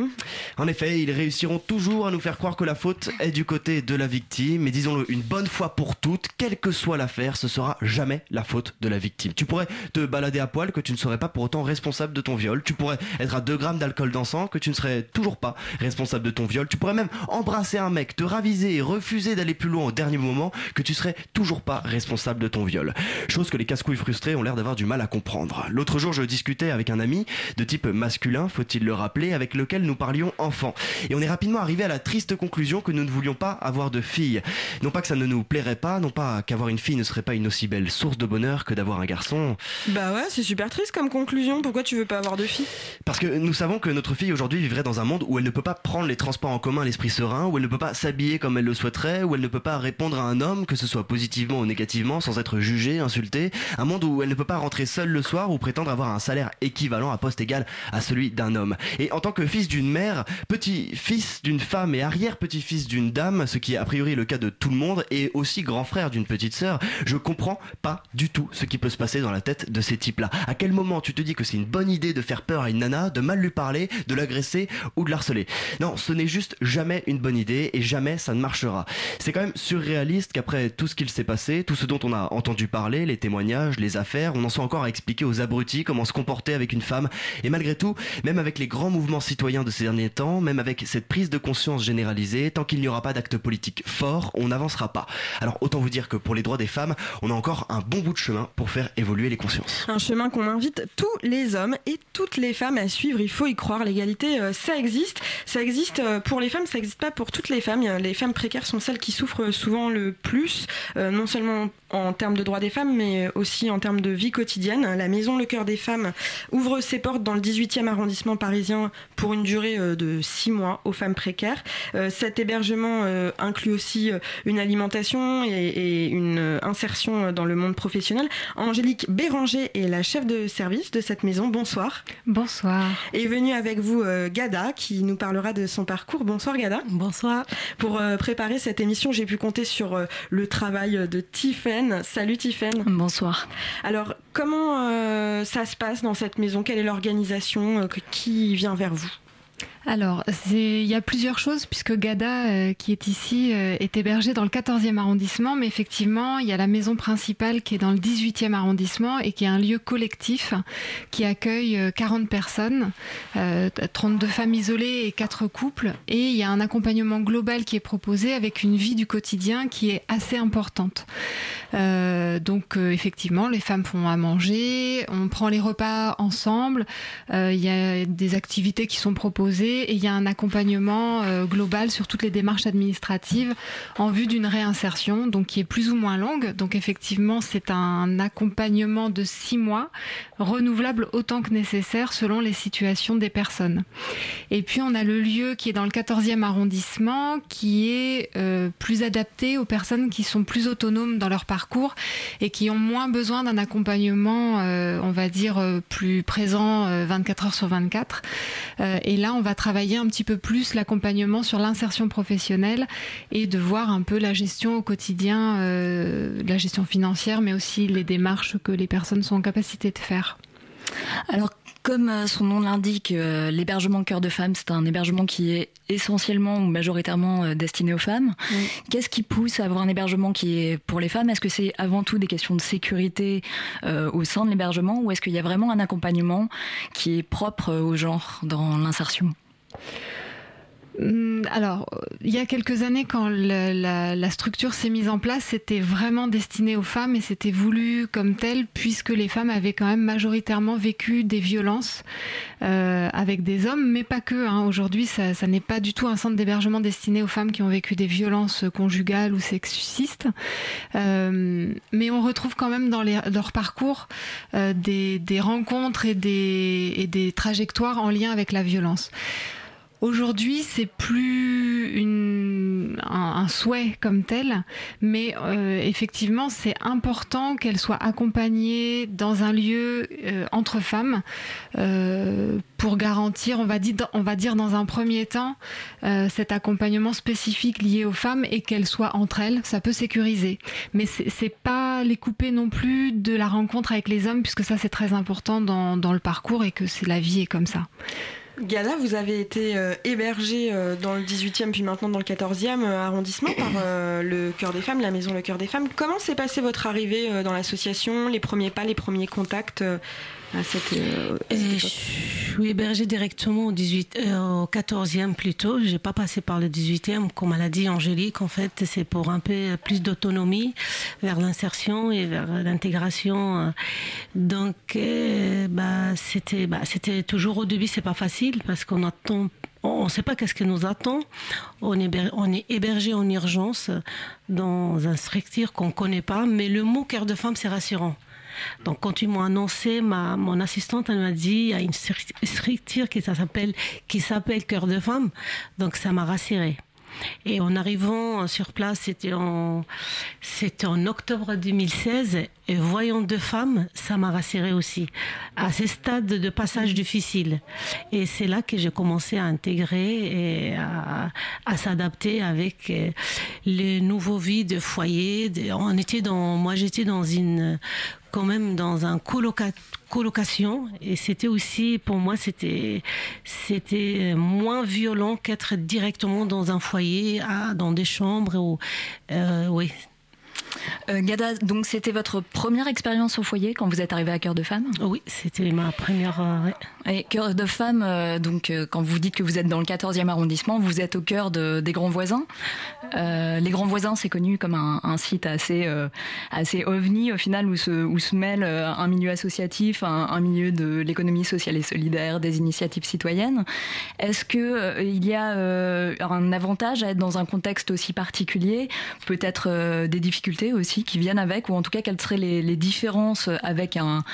En effet, ils réussiront toujours à nous faire croire que la faute est du côté de la victime, mais disons-le une bonne fois pour toutes, quelle que soit l'affaire, ce sera jamais la faute de la victime. Tu pourrais te balader à poil que tu ne serais pas pour autant responsable de ton viol. Tu pourrais être à 2 grammes d'alcool dans sang que tu ne serais toujours pas responsable de ton viol. Tu pourrais même embrasser un mec, te raviser et refuser d'aller plus loin au dernier moment que tu serais toujours pas responsable de ton viol. Chose que les casse-couilles frustrés ont l'air d'avoir du mal à comprendre. L'autre jour, je discutais avec un ami de type masculin, faut-il le rappeler, avec lequel nous parlions enfant. Et on est rapidement arrivé à la triste conclusion que nous ne voulions pas avoir de fille. Non pas que ça ne nous plairait pas, non pas qu'avoir une fille ne serait pas une aussi belle source de bonheur que d'avoir un garçon. Bah ouais, c'est super triste comme conclusion. Pourquoi tu veux pas avoir de fille Parce que nous savons que notre fille aujourd'hui vivrait dans un monde où elle ne peut pas prendre les transports en commun l'esprit serein, où elle ne peut pas s'habiller comme elle le souhaiterait, où elle ne peut pas répondre à un homme, que ce soit positivement ou négativement, sans être jugée, insultée. Un monde où elle ne peut pas rentrer seule le soir ou prétendre avoir un salaire équivalent à poste égal à celui d'un homme. Et en tant que fils d'une mère, petit-fils d'une femme et arrière-petit-fils d'une dame, ce qui est a priori le cas de tout le monde, et aussi grand frère d'une petite sœur, je comprends pas du tout ce qui peut se passer dans la tête de ces types-là. À quel moment tu te dis que c'est une bonne idée de faire peur à une nana, de mal lui parler, de l'agresser ou de l'harceler? Non, ce n'est juste jamais une bonne idée et jamais ça ne marchera. C'est quand même surréaliste qu'après tout ce qu'il s'est passé, tout ce dont on a entendu parler, les témoignages, les affaires, on en soit encore à expliquer aux abrutis comment se comporter avec une femme. Et malgré tout, même avec les grands mouvements citoyens de ces derniers temps, même avec cette prise de conscience généralisée, tant qu'il n'y aura pas d'acte politique fort, on n'avancera pas. Alors autant vous dire que pour les droits des femmes, on a encore un bon bout de chemin pour faire évoluer les consciences. Un chemin qu'on invite tous les hommes et toutes les femmes à suivre. Il faut y croire. L'égalité, euh, ça existe. Ça existe euh, pour les femmes, ça n'existe pas pour toutes les femmes. Les femmes précaires sont celles qui souffrent souvent le plus, euh, non seulement en termes de droits des femmes, mais aussi en termes de vie quotidienne. La maison Le Cœur des Femmes ouvre ses portes dans le 18e arrondissement parisien pour une durée de 6 mois aux femmes précaires. Cet hébergement inclut aussi euh, une alimentation et, et une euh, insertion dans le monde professionnel. Angélique Béranger est la chef de service de cette maison. Bonsoir. Bonsoir. Est venue avec vous euh, Gada qui nous parlera de son parcours. Bonsoir Gada. Bonsoir. Pour euh, préparer cette émission, j'ai pu compter sur euh, le travail de Tiffaine. Salut Tiffaine. Bonsoir. Alors, comment euh, ça se passe dans cette maison? Quelle est l'organisation Euh, Qui vient vers vous? Alors, il y a plusieurs choses, puisque Gada, euh, qui est ici, euh, est hébergé dans le 14e arrondissement, mais effectivement, il y a la maison principale qui est dans le 18e arrondissement et qui est un lieu collectif qui accueille euh, 40 personnes, euh, 32 femmes isolées et 4 couples. Et il y a un accompagnement global qui est proposé avec une vie du quotidien qui est assez importante. Donc, effectivement, les femmes font à manger, on prend les repas ensemble, il y a des activités qui sont proposées et il y a un accompagnement euh, global sur toutes les démarches administratives en vue d'une réinsertion, donc qui est plus ou moins longue. Donc effectivement, c'est un accompagnement de six mois, renouvelable autant que nécessaire selon les situations des personnes. Et puis on a le lieu qui est dans le 14e arrondissement, qui est euh, plus adapté aux personnes qui sont plus autonomes dans leur parcours et qui ont moins besoin d'un accompagnement, euh, on va dire, plus présent euh, 24 heures sur 24. Euh, et là, on va travailler un petit peu plus l'accompagnement sur l'insertion professionnelle et de voir un peu la gestion au quotidien, euh, la gestion financière, mais aussi les démarches que les personnes sont en capacité de faire. Alors, comme euh, son nom l'indique, euh, l'hébergement Cœur de Femmes, c'est un hébergement qui est essentiellement ou majoritairement destiné aux femmes. Qu'est-ce qui pousse à avoir un hébergement qui est pour les femmes? Est-ce que c'est avant tout des questions de sécurité euh, au sein de l'hébergement? Ou est-ce qu'il y a vraiment un accompagnement qui est propre au genre dans l'insertion? Alors, euh, il y a quelques années, quand la, structure s'est mise en place, c'était vraiment destiné aux femmes et c'était voulu comme tel, puisque les femmes avaient quand même majoritairement vécu des violences euh, avec des hommes, mais pas que. hein. Aujourd'hui, ça, n'est pas du tout un centre d'hébergement destiné aux femmes qui ont vécu des violences conjugales ou sexistes. Euh, mais on retrouve quand même dans leur parcours euh, des, rencontres et des trajectoires en lien avec la violence. Aujourd'hui, c'est plus une un, un souhait comme tel, mais euh, effectivement, c'est important qu'elle soit accompagnée dans un lieu euh, entre femmes euh, pour garantir, on va, dire, on va dire dans un premier temps, euh, cet accompagnement spécifique lié aux femmes et qu'elles soient entre elles, ça peut sécuriser. Mais c'est pas les couper non plus de la rencontre avec les hommes, puisque ça c'est très important dans, dans le parcours et que c'est la vie est comme ça. Gala, vous avez été euh, hébergé euh, dans le 18e puis maintenant dans le 14e euh, arrondissement par euh, le Cœur des Femmes, la maison Le Cœur des Femmes. Comment s'est passée votre arrivée dans l'association, les premiers pas, les premiers contacts à cette, euh, cette je suis hébergée directement au, 18, euh, au 14e plutôt. Je n'ai pas passé par le 18e, comme elle a dit Angélique. En fait, c'est pour un peu plus d'autonomie vers l'insertion et vers l'intégration. euh. Donc, euh, bah, c'était bah, c'était toujours au début, c'est pas facile parce qu'on attend. On ne sait pas qu'est-ce qui nous attend. On est, héber- on est hébergé en urgence dans un structure qu'on ne connaît pas, mais le mot cœur de femme, c'est rassurant. Donc quand ils m'ont annoncé, ma, mon assistante, elle m'a dit, il y a une stru- structure qui s'appelle, qui s'appelle Cœur de Femme. Donc ça m'a rassurée. Et en arrivant sur place, c'était en, c'était en octobre 2016, et voyant deux femmes, ça m'a rassurée aussi, à ce stade de passage difficile. Et c'est là que j'ai commencé à intégrer et à, à s'adapter avec euh, les nouveaux vies de foyer. On était dans, moi j'étais dans une, quand même dans un coloca- colocation. Et c'était aussi pour moi c'était c'était moins violent qu'être directement dans un foyer à- dans des chambres ou euh, oui Euh, Gada, donc c'était votre première expérience au foyer quand vous êtes arrivée à Cœur de Femme Oui, c'était ma première. euh, Et Cœur de Femme, euh, donc quand vous dites que vous êtes dans le 14e arrondissement, vous êtes au cœur de- des Grands Voisins. Les Grands Voisins, c'est connu comme un, un site assez, assez ovni au final où se, où se mêle un milieu associatif, un, un milieu de l'économie sociale et solidaire, des initiatives citoyennes. Est-ce que il y a un avantage à être dans un contexte aussi particulier, peut-être des difficultés aussi qui viennent avec, ou en tout cas quelles seraient les, différences avec un,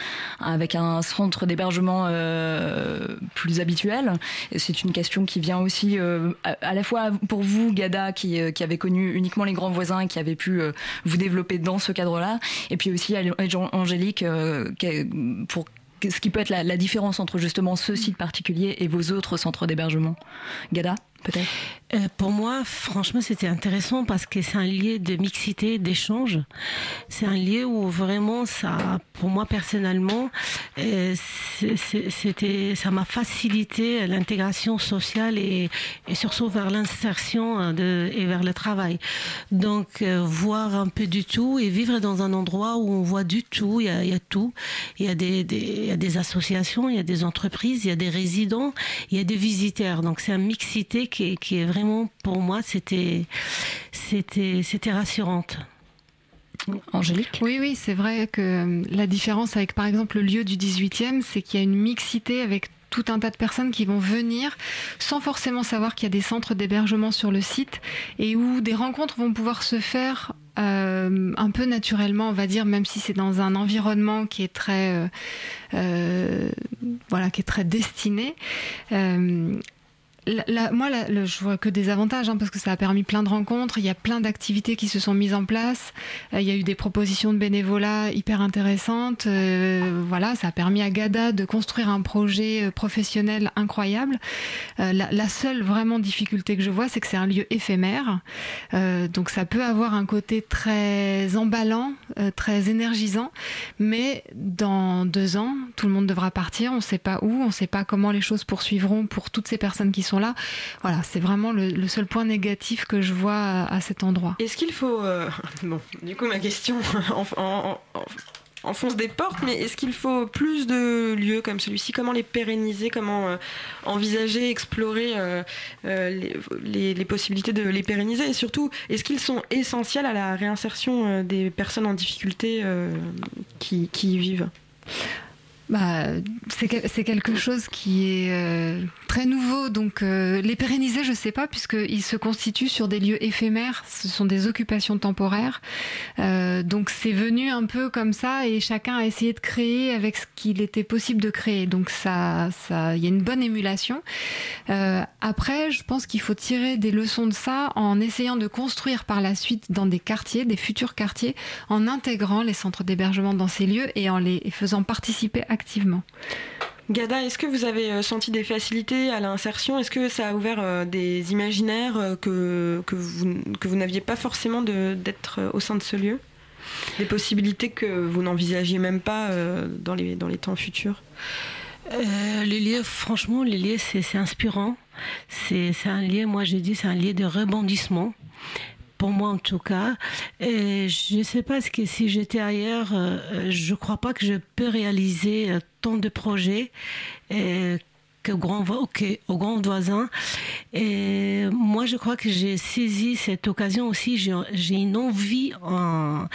avec un centre d'hébergement euh, plus habituel? C'est une question qui vient aussi euh, à, la fois pour vous, Gada, qui, euh, qui avez connu uniquement les grands voisins et qui avez pu vous développer dans ce cadre-là, et puis aussi à Angélique, pour ce qui peut être la différence entre justement ce site particulier et vos autres centres d'hébergement. Gada, peut-être? Euh, pour moi, franchement, c'était intéressant parce que c'est un lieu de mixité, d'échange. C'est un lieu où vraiment, ça, pour moi personnellement, euh, c'était, ça m'a facilité l'intégration sociale et, surtout vers l'insertion euh, et vers le travail. Donc, voir un peu du tout et vivre dans un endroit où on voit du tout, il y a, tout. Il y a des, associations, il y a des entreprises, il y a des résidents, il y a des visiteurs. Donc, c'est une mixité qui est vraiment, pour moi, c'était, c'était, c'était rassurante. Angélique? Oui, oui, c'est vrai que euh, la différence avec par exemple le lieu du 18e, c'est qu'il y a une mixité avec tout un tas de personnes qui vont venir sans forcément savoir qu'il y a des centres d'hébergement sur le site et où des rencontres vont pouvoir se faire euh, un peu naturellement, on va dire, même si c'est dans un environnement qui est très, euh, euh, voilà, qui est très destiné. La- la- moi, la- le- je vois que des avantages hein, parce que ça a permis plein de rencontres. Il y a plein d'activités qui se sont mises en place. Euh, il y a eu des propositions de bénévolat hyper intéressantes. Euh, voilà, ça a permis à Gada de construire un projet euh, professionnel incroyable. Euh, la, seule vraiment difficulté que je vois, c'est que c'est un lieu éphémère. Euh, donc ça peut avoir un côté très emballant, très énergisant, mais dans deux ans, tout le monde devra partir. On ne sait pas où, on ne sait pas comment les choses poursuivront pour toutes ces personnes qui sont là. Voilà, c'est vraiment le, seul point négatif que je vois à, cet endroit. Est-ce qu'il faut. euh, Bon, du coup, ma question en- en- en- enfonce des portes, mais est-ce qu'il faut plus de lieux comme celui-ci? Comment les pérenniser? Comment euh, envisager, explorer euh, les, possibilités de les pérenniser? Et surtout, est-ce qu'ils sont essentiels à la réinsertion des personnes en difficulté qui, qui y vivent? Bah, c'est que- c'est quelque chose qui est euh, très nouveau, donc euh, les pérenniser, je sais pas, puisqu'ils se constituent sur des lieux éphémères, ce sont des occupations temporaires, Euh, donc c'est venu un peu comme ça, et chacun a essayé de créer avec ce qu'il était possible de créer, donc il y a une bonne émulation. Après, je pense qu'il faut tirer des leçons de ça en essayant de construire par la suite dans des quartiers, des futurs quartiers, en intégrant les centres d'hébergement dans ces lieux et en les faisant participer activement. Gada, est-ce que vous avez euh, senti des facilités à l'insertion? Est-ce que ça a ouvert euh, des imaginaires euh, que, que vous, que vous n'aviez pas forcément d'être au sein de ce lieu? Des possibilités que vous n'envisagiez même pas dans, les, dans les temps futurs? Euh, le lieu, franchement, le lieu, c'est c'est inspirant. C'est c'est un lieu, moi j'ai dit, c'est un lieu de rebondissement. Pour moi, en tout cas. Je ne sais pas ce que si j'étais ailleurs, euh, je ne crois pas que je peux réaliser euh, tant de projets que grand, vo- que- au grand voisin. Et moi, je crois que j'ai saisi cette occasion aussi. J'ai une envie en-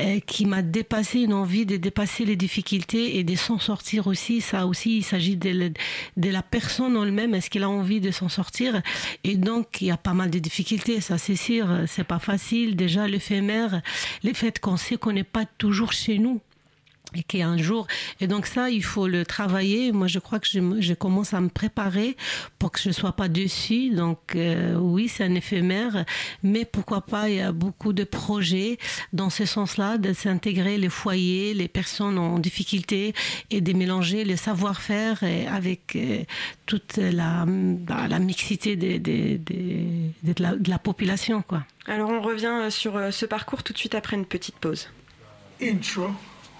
euh, qui m'a dépassé, une envie de dépasser les difficultés et de s'en sortir aussi. Ça aussi, il s'agit de, la personne en elle-même. Est-ce qu'elle a envie de s'en sortir? Et donc, il y a pas mal de difficultés, ça c'est sûr. C'est pas facile. Déjà, l'éphémère, le fait qu'on sait qu'on n'est pas toujours chez nous et qu'il y a un jour. Et donc ça, il faut le travailler. Moi, je crois que je, me- je commence à me préparer pour que je ne sois pas dessus. Donc euh, oui, c'est un éphémère, mais pourquoi pas, il y a beaucoup de projets dans ce sens-là, de s'intégrer les foyers, les personnes en difficulté et de mélanger le savoir-faire avec euh, toute la, bah, la mixité de, la, de la population. Quoi. Alors on revient euh, sur ce parcours tout de suite après une petite pause. Intro.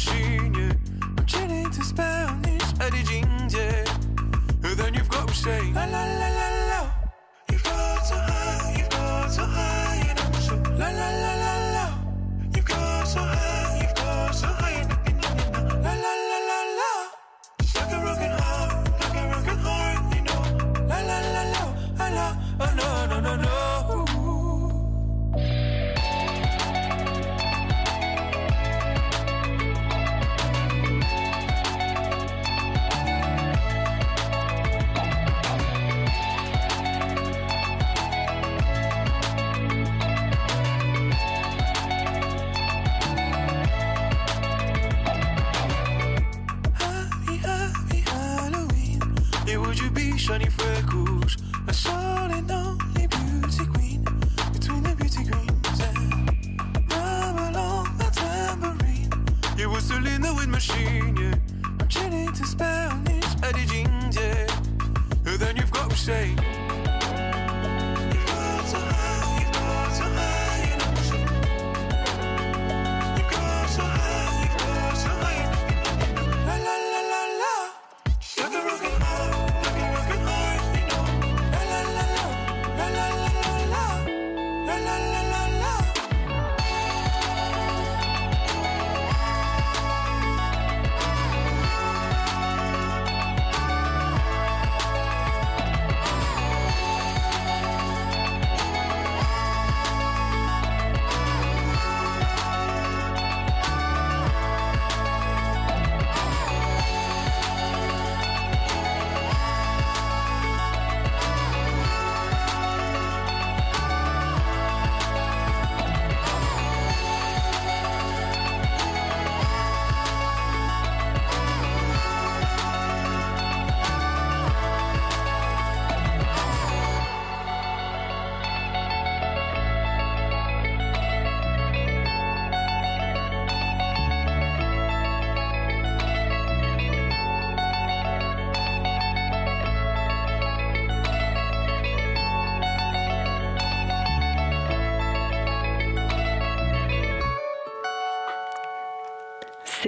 machine. I'm chilling to Spanish at the jeans, yeah. And then you've got to say, la la la la la.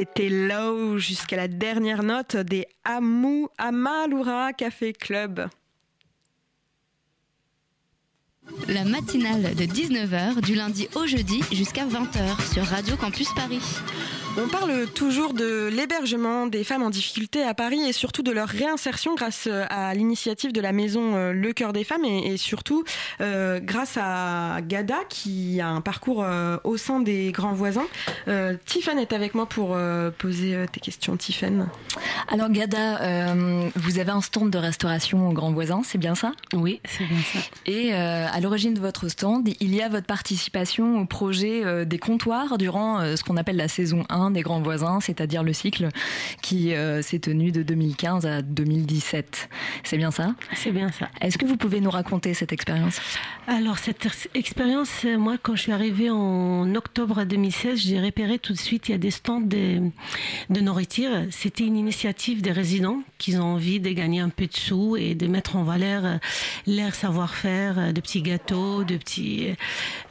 C'était Low jusqu'à la dernière note des Amou Amalura Café Club. La matinale de 19h du lundi au jeudi jusqu'à 20h sur Radio Campus Paris. On parle toujours de l'hébergement des femmes en difficulté à Paris et surtout de leur réinsertion grâce à l'initiative de la maison euh, Le Cœur des Femmes et, et surtout euh, grâce à Gada qui a un parcours euh, au sein des grands voisins. Euh, Tiffany est avec moi pour euh, poser euh, tes questions, Tiffany. Alors Gada, euh, vous avez un stand de restauration au Grand Voisin, c'est bien ça? Oui, c'est bien ça. Et euh, à l'origine de votre stand, il y a votre participation au projet euh, des comptoirs durant euh, ce qu'on appelle la saison 1 des Grands Voisins, c'est-à-dire le cycle qui euh, s'est tenu de 2015 à 2017. C'est bien ça? C'est bien ça. Est-ce que vous pouvez nous raconter cette expérience? Alors cette ex- expérience, euh, moi quand je suis arrivée en octobre 2016, j'ai repéré tout de suite, il y a des stands de, de nourriture. C'était une initiative des résidents qui ont envie de gagner un peu de sous et de mettre en valeur euh, leur savoir-faire, de petits gâteaux, de petits...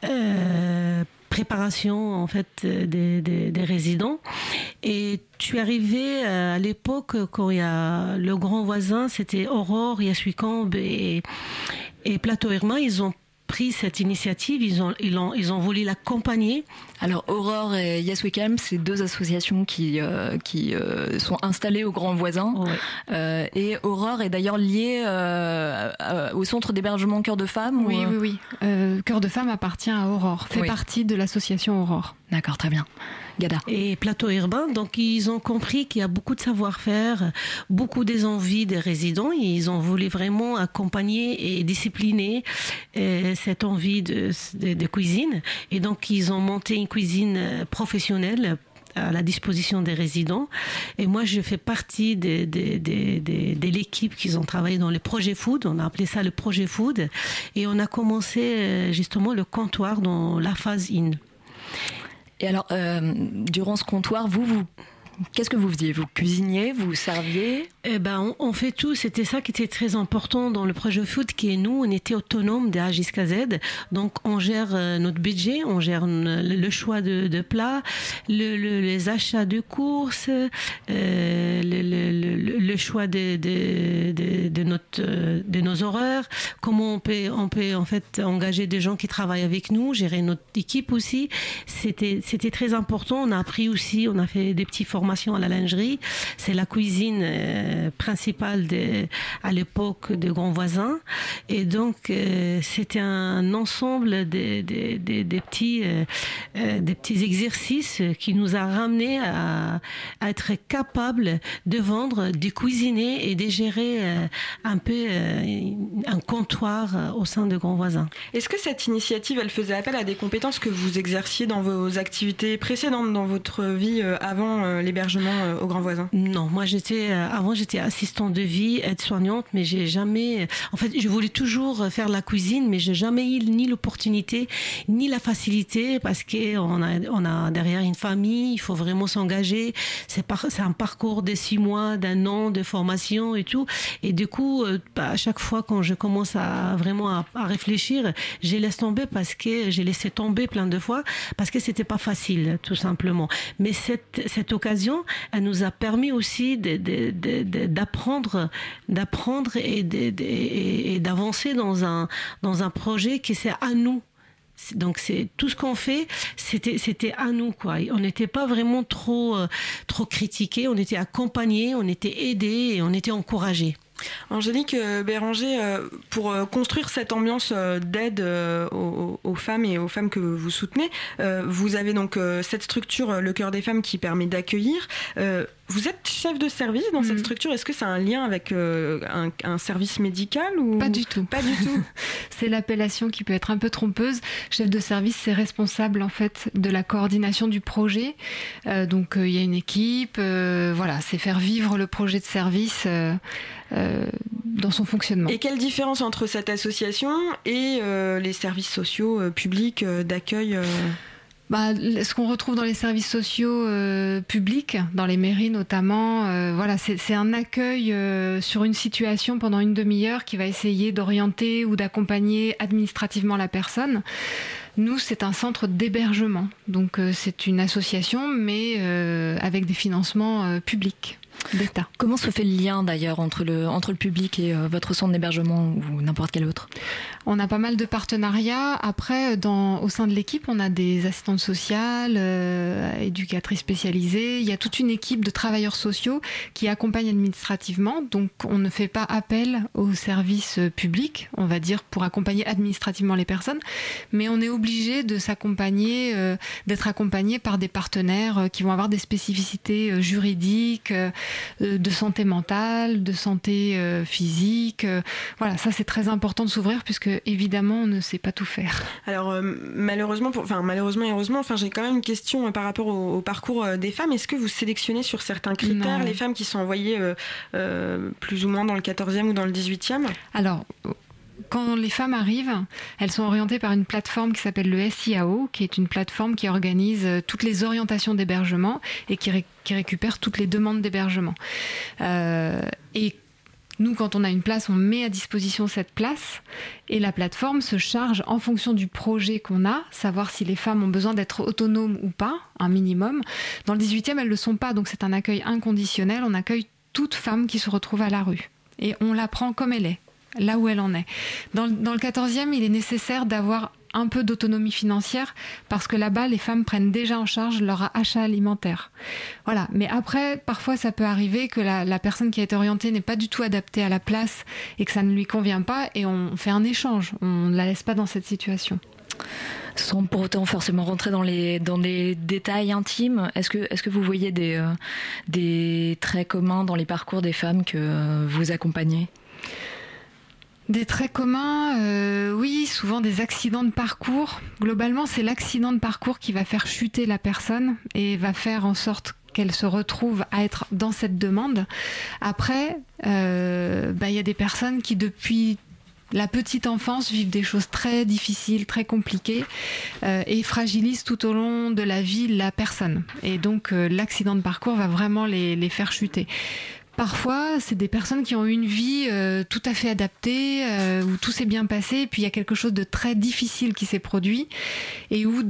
euh, préparation en fait euh, des, des, résidents. Et tu arrivé euh, à l'époque quand il y a le grand voisin c'était Aurore, Yasuikamb et, et Plateau Irma. Ils ont pris cette initiative ils ont ils ont ils ont voulu l'accompagner Alors Aurore et Yes We Can, c'est deux associations qui, euh, qui euh, sont installées au Grand Voisin. Euh, et Aurore est d'ailleurs liée euh, euh, au centre d'hébergement Cœur de Femmes Oui, ou, oui, oui. Euh, Cœur de femme appartient à Aurore, fait Oui. partie de l'association Aurore. D'accord, très bien. Gada. Et Plateau Urbain, donc ils ont compris qu'il y a beaucoup de savoir-faire, beaucoup des envies des résidents. Ils ont voulu vraiment accompagner et discipliner euh, cette envie de, cuisine. Et donc ils ont monté une cuisine professionnelle à la disposition des résidents. Et moi, je fais partie de l'équipe qui ont travaillé dans le projet food. On a appelé ça le projet food. Et on a commencé euh, justement le comptoir dans la phase in. Et alors, euh, durant ce comptoir, vous, vous qu'est-ce que vous faisiez Vous cuisiniez, vous serviez Eh ben, on, fait tout. C'était ça qui était très important dans le projet food, qui est nous, on était autonome de A jusqu'à Z. Donc, on gère euh, notre budget, on gère euh, le choix de, plats, le, le- les achats de courses, euh, le, choix de, de, notre, de nos horaires, comment on peut, on peut en fait engager des gens qui travaillent avec nous, gérer notre équipe aussi. C'était, très important. On a appris aussi, on a fait des petites formations à la lingerie. C'est la cuisine euh, principale de, à l'époque des grands voisins. Et donc, euh, c'était un ensemble des des des petits, euh, euh, des petits exercices qui nous a ramené à, être capable de vendre, de cuisiner et de gérer un peu un comptoir au sein de grands voisins. Est-ce que cette initiative, elle faisait appel à des compétences que vous exerciez dans vos activités précédentes dans votre vie avant euh, euh, au Grand Voisin Non, moi j'étais euh, avant j'étais assistante de vie, aide-soignante, mais j'ai jamais. En fait, je voulais toujours faire la cuisine, mais j'ai jamais eu ni l'opportunité ni la facilité parce que on a derrière une famille, il faut vraiment s'engager. C'est un parcours de six mois, d'un an de formation et tout. Et du coup, euh, bah, à chaque fois quand je commence à vraiment à, à réfléchir, j'ai laissé tomber parce que j'ai laissé tomber plein de fois parce que c'était pas facile, tout simplement. Mais cette cette occasion, elle nous a permis aussi d'apprendre, d'apprendre et d'avancer dans un dans un projet qui c'est à nous. Donc c'est tout ce qu'on fait, c'était c'était à nous quoi. On n'était pas vraiment trop euh, trop critiqué, on était accompagné, on était aidé et on était encouragé. Angélique euh, Béranger, euh, pour euh, construire cette ambiance d'aide aux, aux femmes et aux femmes que vous soutenez, vous avez donc cette structure, le cœur des femmes, qui permet d'accueillir. Vous êtes chef de service dans cette structure. Est-ce que ça a un lien avec un, un service médical ou Pas du tout. Pas du tout. c'est l'appellation qui peut être un peu trompeuse. Chef de service, c'est responsable en fait de la coordination du projet. Donc il y a une équipe. voilà, c'est faire vivre le projet de service dans son fonctionnement. Et quelle différence entre cette association et euh, les services sociaux euh, publics euh, d'accueil euh, Bah, ce qu'on retrouve dans les services sociaux euh, publics, dans les mairies notamment, euh, voilà, c'est un accueil euh, sur une situation pendant une demi-heure qui va essayer d'orienter ou d'accompagner administrativement la personne. Nous, c'est un centre d'hébergement. Donc, euh, c'est une association, mais euh, avec des financements euh, publics Comment se fait le lien d'ailleurs entre le, entre le public et euh, votre centre d'hébergement ou n'importe quel autre? On a pas mal de partenariats. Après, dans, au sein de l'équipe, on a des assistantes sociales, euh, éducatrices spécialisées. Il y a toute une équipe de travailleurs sociaux qui accompagnent administrativement. Donc, on ne fait pas appel aux services publics, on va dire, pour accompagner administrativement les personnes. Mais on est obligé de s'accompagner, euh, d'être accompagné par des partenaires euh, qui vont avoir des spécificités euh, juridiques, euh, euh, de santé mentale, de santé physique. voilà, ça c'est très important de s'ouvrir puisque évidemment on ne sait pas tout faire. Alors euh, malheureusement, pour- enfin malheureusement et heureusement, enfin j'ai quand même une question euh, par rapport au, au parcours euh, des femmes. Est-ce que vous sélectionnez sur certains critères Non. les femmes qui sont envoyées plus ou moins dans le 14e ou dans le 18e Alors, quand les femmes arrivent, elles sont orientées par une plateforme qui s'appelle le SIAO, qui est une plateforme qui organise toutes les orientations d'hébergement et qui, ré- qui récupère toutes les demandes d'hébergement. Euh, et nous, quand on a une place, on met à disposition cette place et la plateforme se charge en fonction du projet qu'on a, savoir si les femmes ont besoin d'être autonomes ou pas, un minimum. Dans le 18e, elles ne le sont pas, donc c'est un accueil inconditionnel. On accueille toute femme qui se retrouve à la rue et on la prend comme elle est, là où elle en est. Dans, le- dans le 14e, il est nécessaire d'avoir un peu d'autonomie financière parce que là-bas, les femmes prennent déjà en charge leur achat alimentaire. Voilà. Mais après, parfois, ça peut arriver que la, personne qui a été orientée n'est pas du tout adaptée à la place et que ça ne lui convient pas et on fait un échange. On ne la laisse pas dans cette situation. Sans pour autant forcément rentrer dans les, dans les détails intimes, est-ce que, est que vous voyez des, euh, des traits communs dans les parcours des femmes que euh, vous accompagnez? Des traits communs, euh, oui, souvent des accidents de parcours. Globalement, c'est l'accident de parcours qui va faire chuter la personne et va faire en sorte qu'elle se retrouve à être dans cette demande. Après, euh, bah, il y a des personnes qui, depuis la petite enfance, vivent des choses très difficiles, très compliquées euh, et fragilisent tout au long de la vie la personne. Et donc, euh, l'accident de parcours va vraiment les, les faire chuter. Parfois, c'est des personnes qui ont eu une vie euh, tout à fait adaptée, euh, où tout s'est bien passé, et puis il y a quelque chose de très difficile qui s'est produit, et où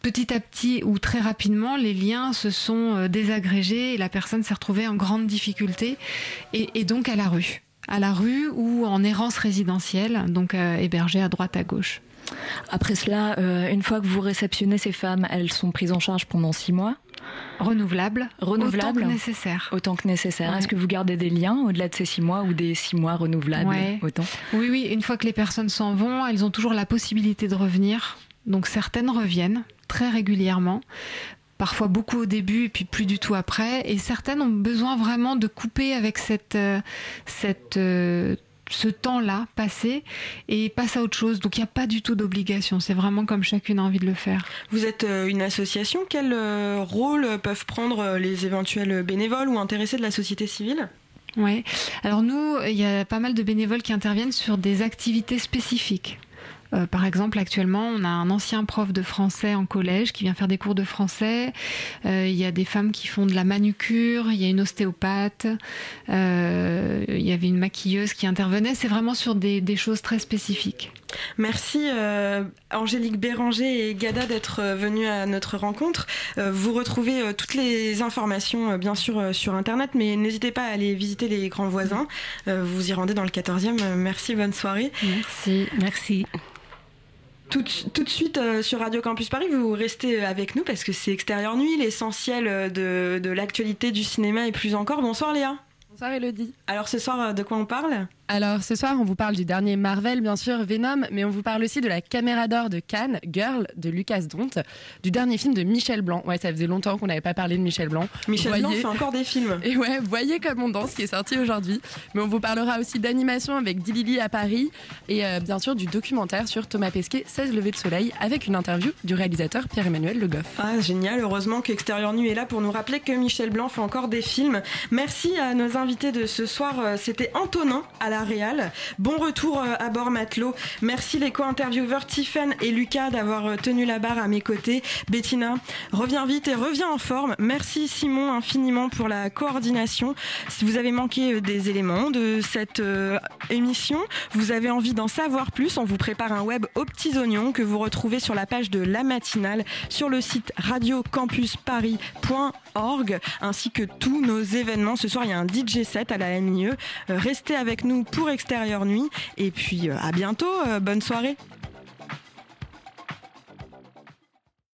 petit à petit ou très rapidement, les liens se sont euh, désagrégés, et la personne s'est retrouvée en grande difficulté, et, donc à la rue. À la rue ou en errance résidentielle, donc hébergée à droite à gauche. Après cela, une fois que vous réceptionnez ces femmes, elles sont prises en charge pendant six mois Renouvelables Renouvelables autant que nécessaire. Autant que nécessaire. Ouais. Est-ce que vous gardez des liens au-delà de ces six mois ou des six mois renouvelables Ouais. autant Oui, oui, une fois que les personnes s'en vont, elles ont toujours la possibilité de revenir. Donc certaines reviennent très régulièrement, parfois beaucoup au début et puis plus du tout après. Et certaines ont besoin vraiment de couper avec cette, euh, cette, euh, ce temps-là passé et passent à autre chose. Donc il n'y a pas du tout d'obligation. C'est vraiment comme chacune a envie de le faire. Vous êtes euh, une association. Quel euh, rôle peuvent prendre euh, les éventuels bénévoles ou intéressés de la société civile? Ouais. Alors nous, il y a pas mal de bénévoles qui interviennent sur des activités spécifiques. Euh, par exemple, actuellement, on a un ancien prof de français en collège qui vient faire des cours de français. Euh, il y a des femmes qui font de la manucure. Il y a une ostéopathe. Euh, il y avait une maquilleuse qui intervenait. C'est vraiment sur des, des choses très spécifiques. Merci euh, Angélique Béranger et Gada d'être euh, venus à notre rencontre. Euh, vous retrouvez euh, toutes les informations euh, bien sûr euh, sur internet, mais n'hésitez pas à aller visiter les grands voisins. Euh, vous y rendez dans le 14e. Euh, merci, bonne soirée. Merci. Merci. Tout, de- tout de suite euh, sur Radio Campus Paris, vous restez avec nous parce que c'est Extérieur Nuit, l'essentiel de, de l'actualité du cinéma et plus encore. Bonsoir Léa. Bonsoir Elodie. Alors ce soir, de quoi on parle? Alors ce soir, on vous parle du dernier Marvel, bien sûr, Venom, mais on vous parle aussi de la caméra d'or de Cannes, Girl, de Lucas Dont, du dernier film de Michel Blanc. Ouais, ça faisait longtemps qu'on n'avait pas parlé de Michel Blanc. Michel Voyez- Blanc fait encore des films. Et ouais, voyez comme on danse, qui est sorti aujourd'hui. Mais on vous parlera aussi d'animation avec Dilili à Paris et euh, bien sûr du documentaire sur Thomas Pesquet, 16 levées de soleil, avec une interview du réalisateur Pierre-Emmanuel Le Goff. Ah, génial. Heureusement qu'Extérieur Nuit est là pour nous rappeler que Michel Blanc fait encore des films. Merci à nos invités de ce soir. Euh, C'était Antonin à la Réal. Bon retour euh, à bord matelot. Merci les co-intervieweurs Tiffen et Lucas d'avoir euh, tenu la barre à mes côtés. Bettina, reviens vite et reviens en forme. Merci Simon infiniment pour la coordination. Si vous avez manqué euh, des éléments de cette émission, vous avez envie d'en savoir plus, on vous prépare un web aux petits oignons que vous retrouvez sur la page de La Matinale sur le site radiocampusparis.org ainsi que tous nos événements. Ce soir, il y a un DJ set à la MIE. Restez avec nous pour Extérieur Nuit et puis euh, à bientôt. Euh, Bonne soirée.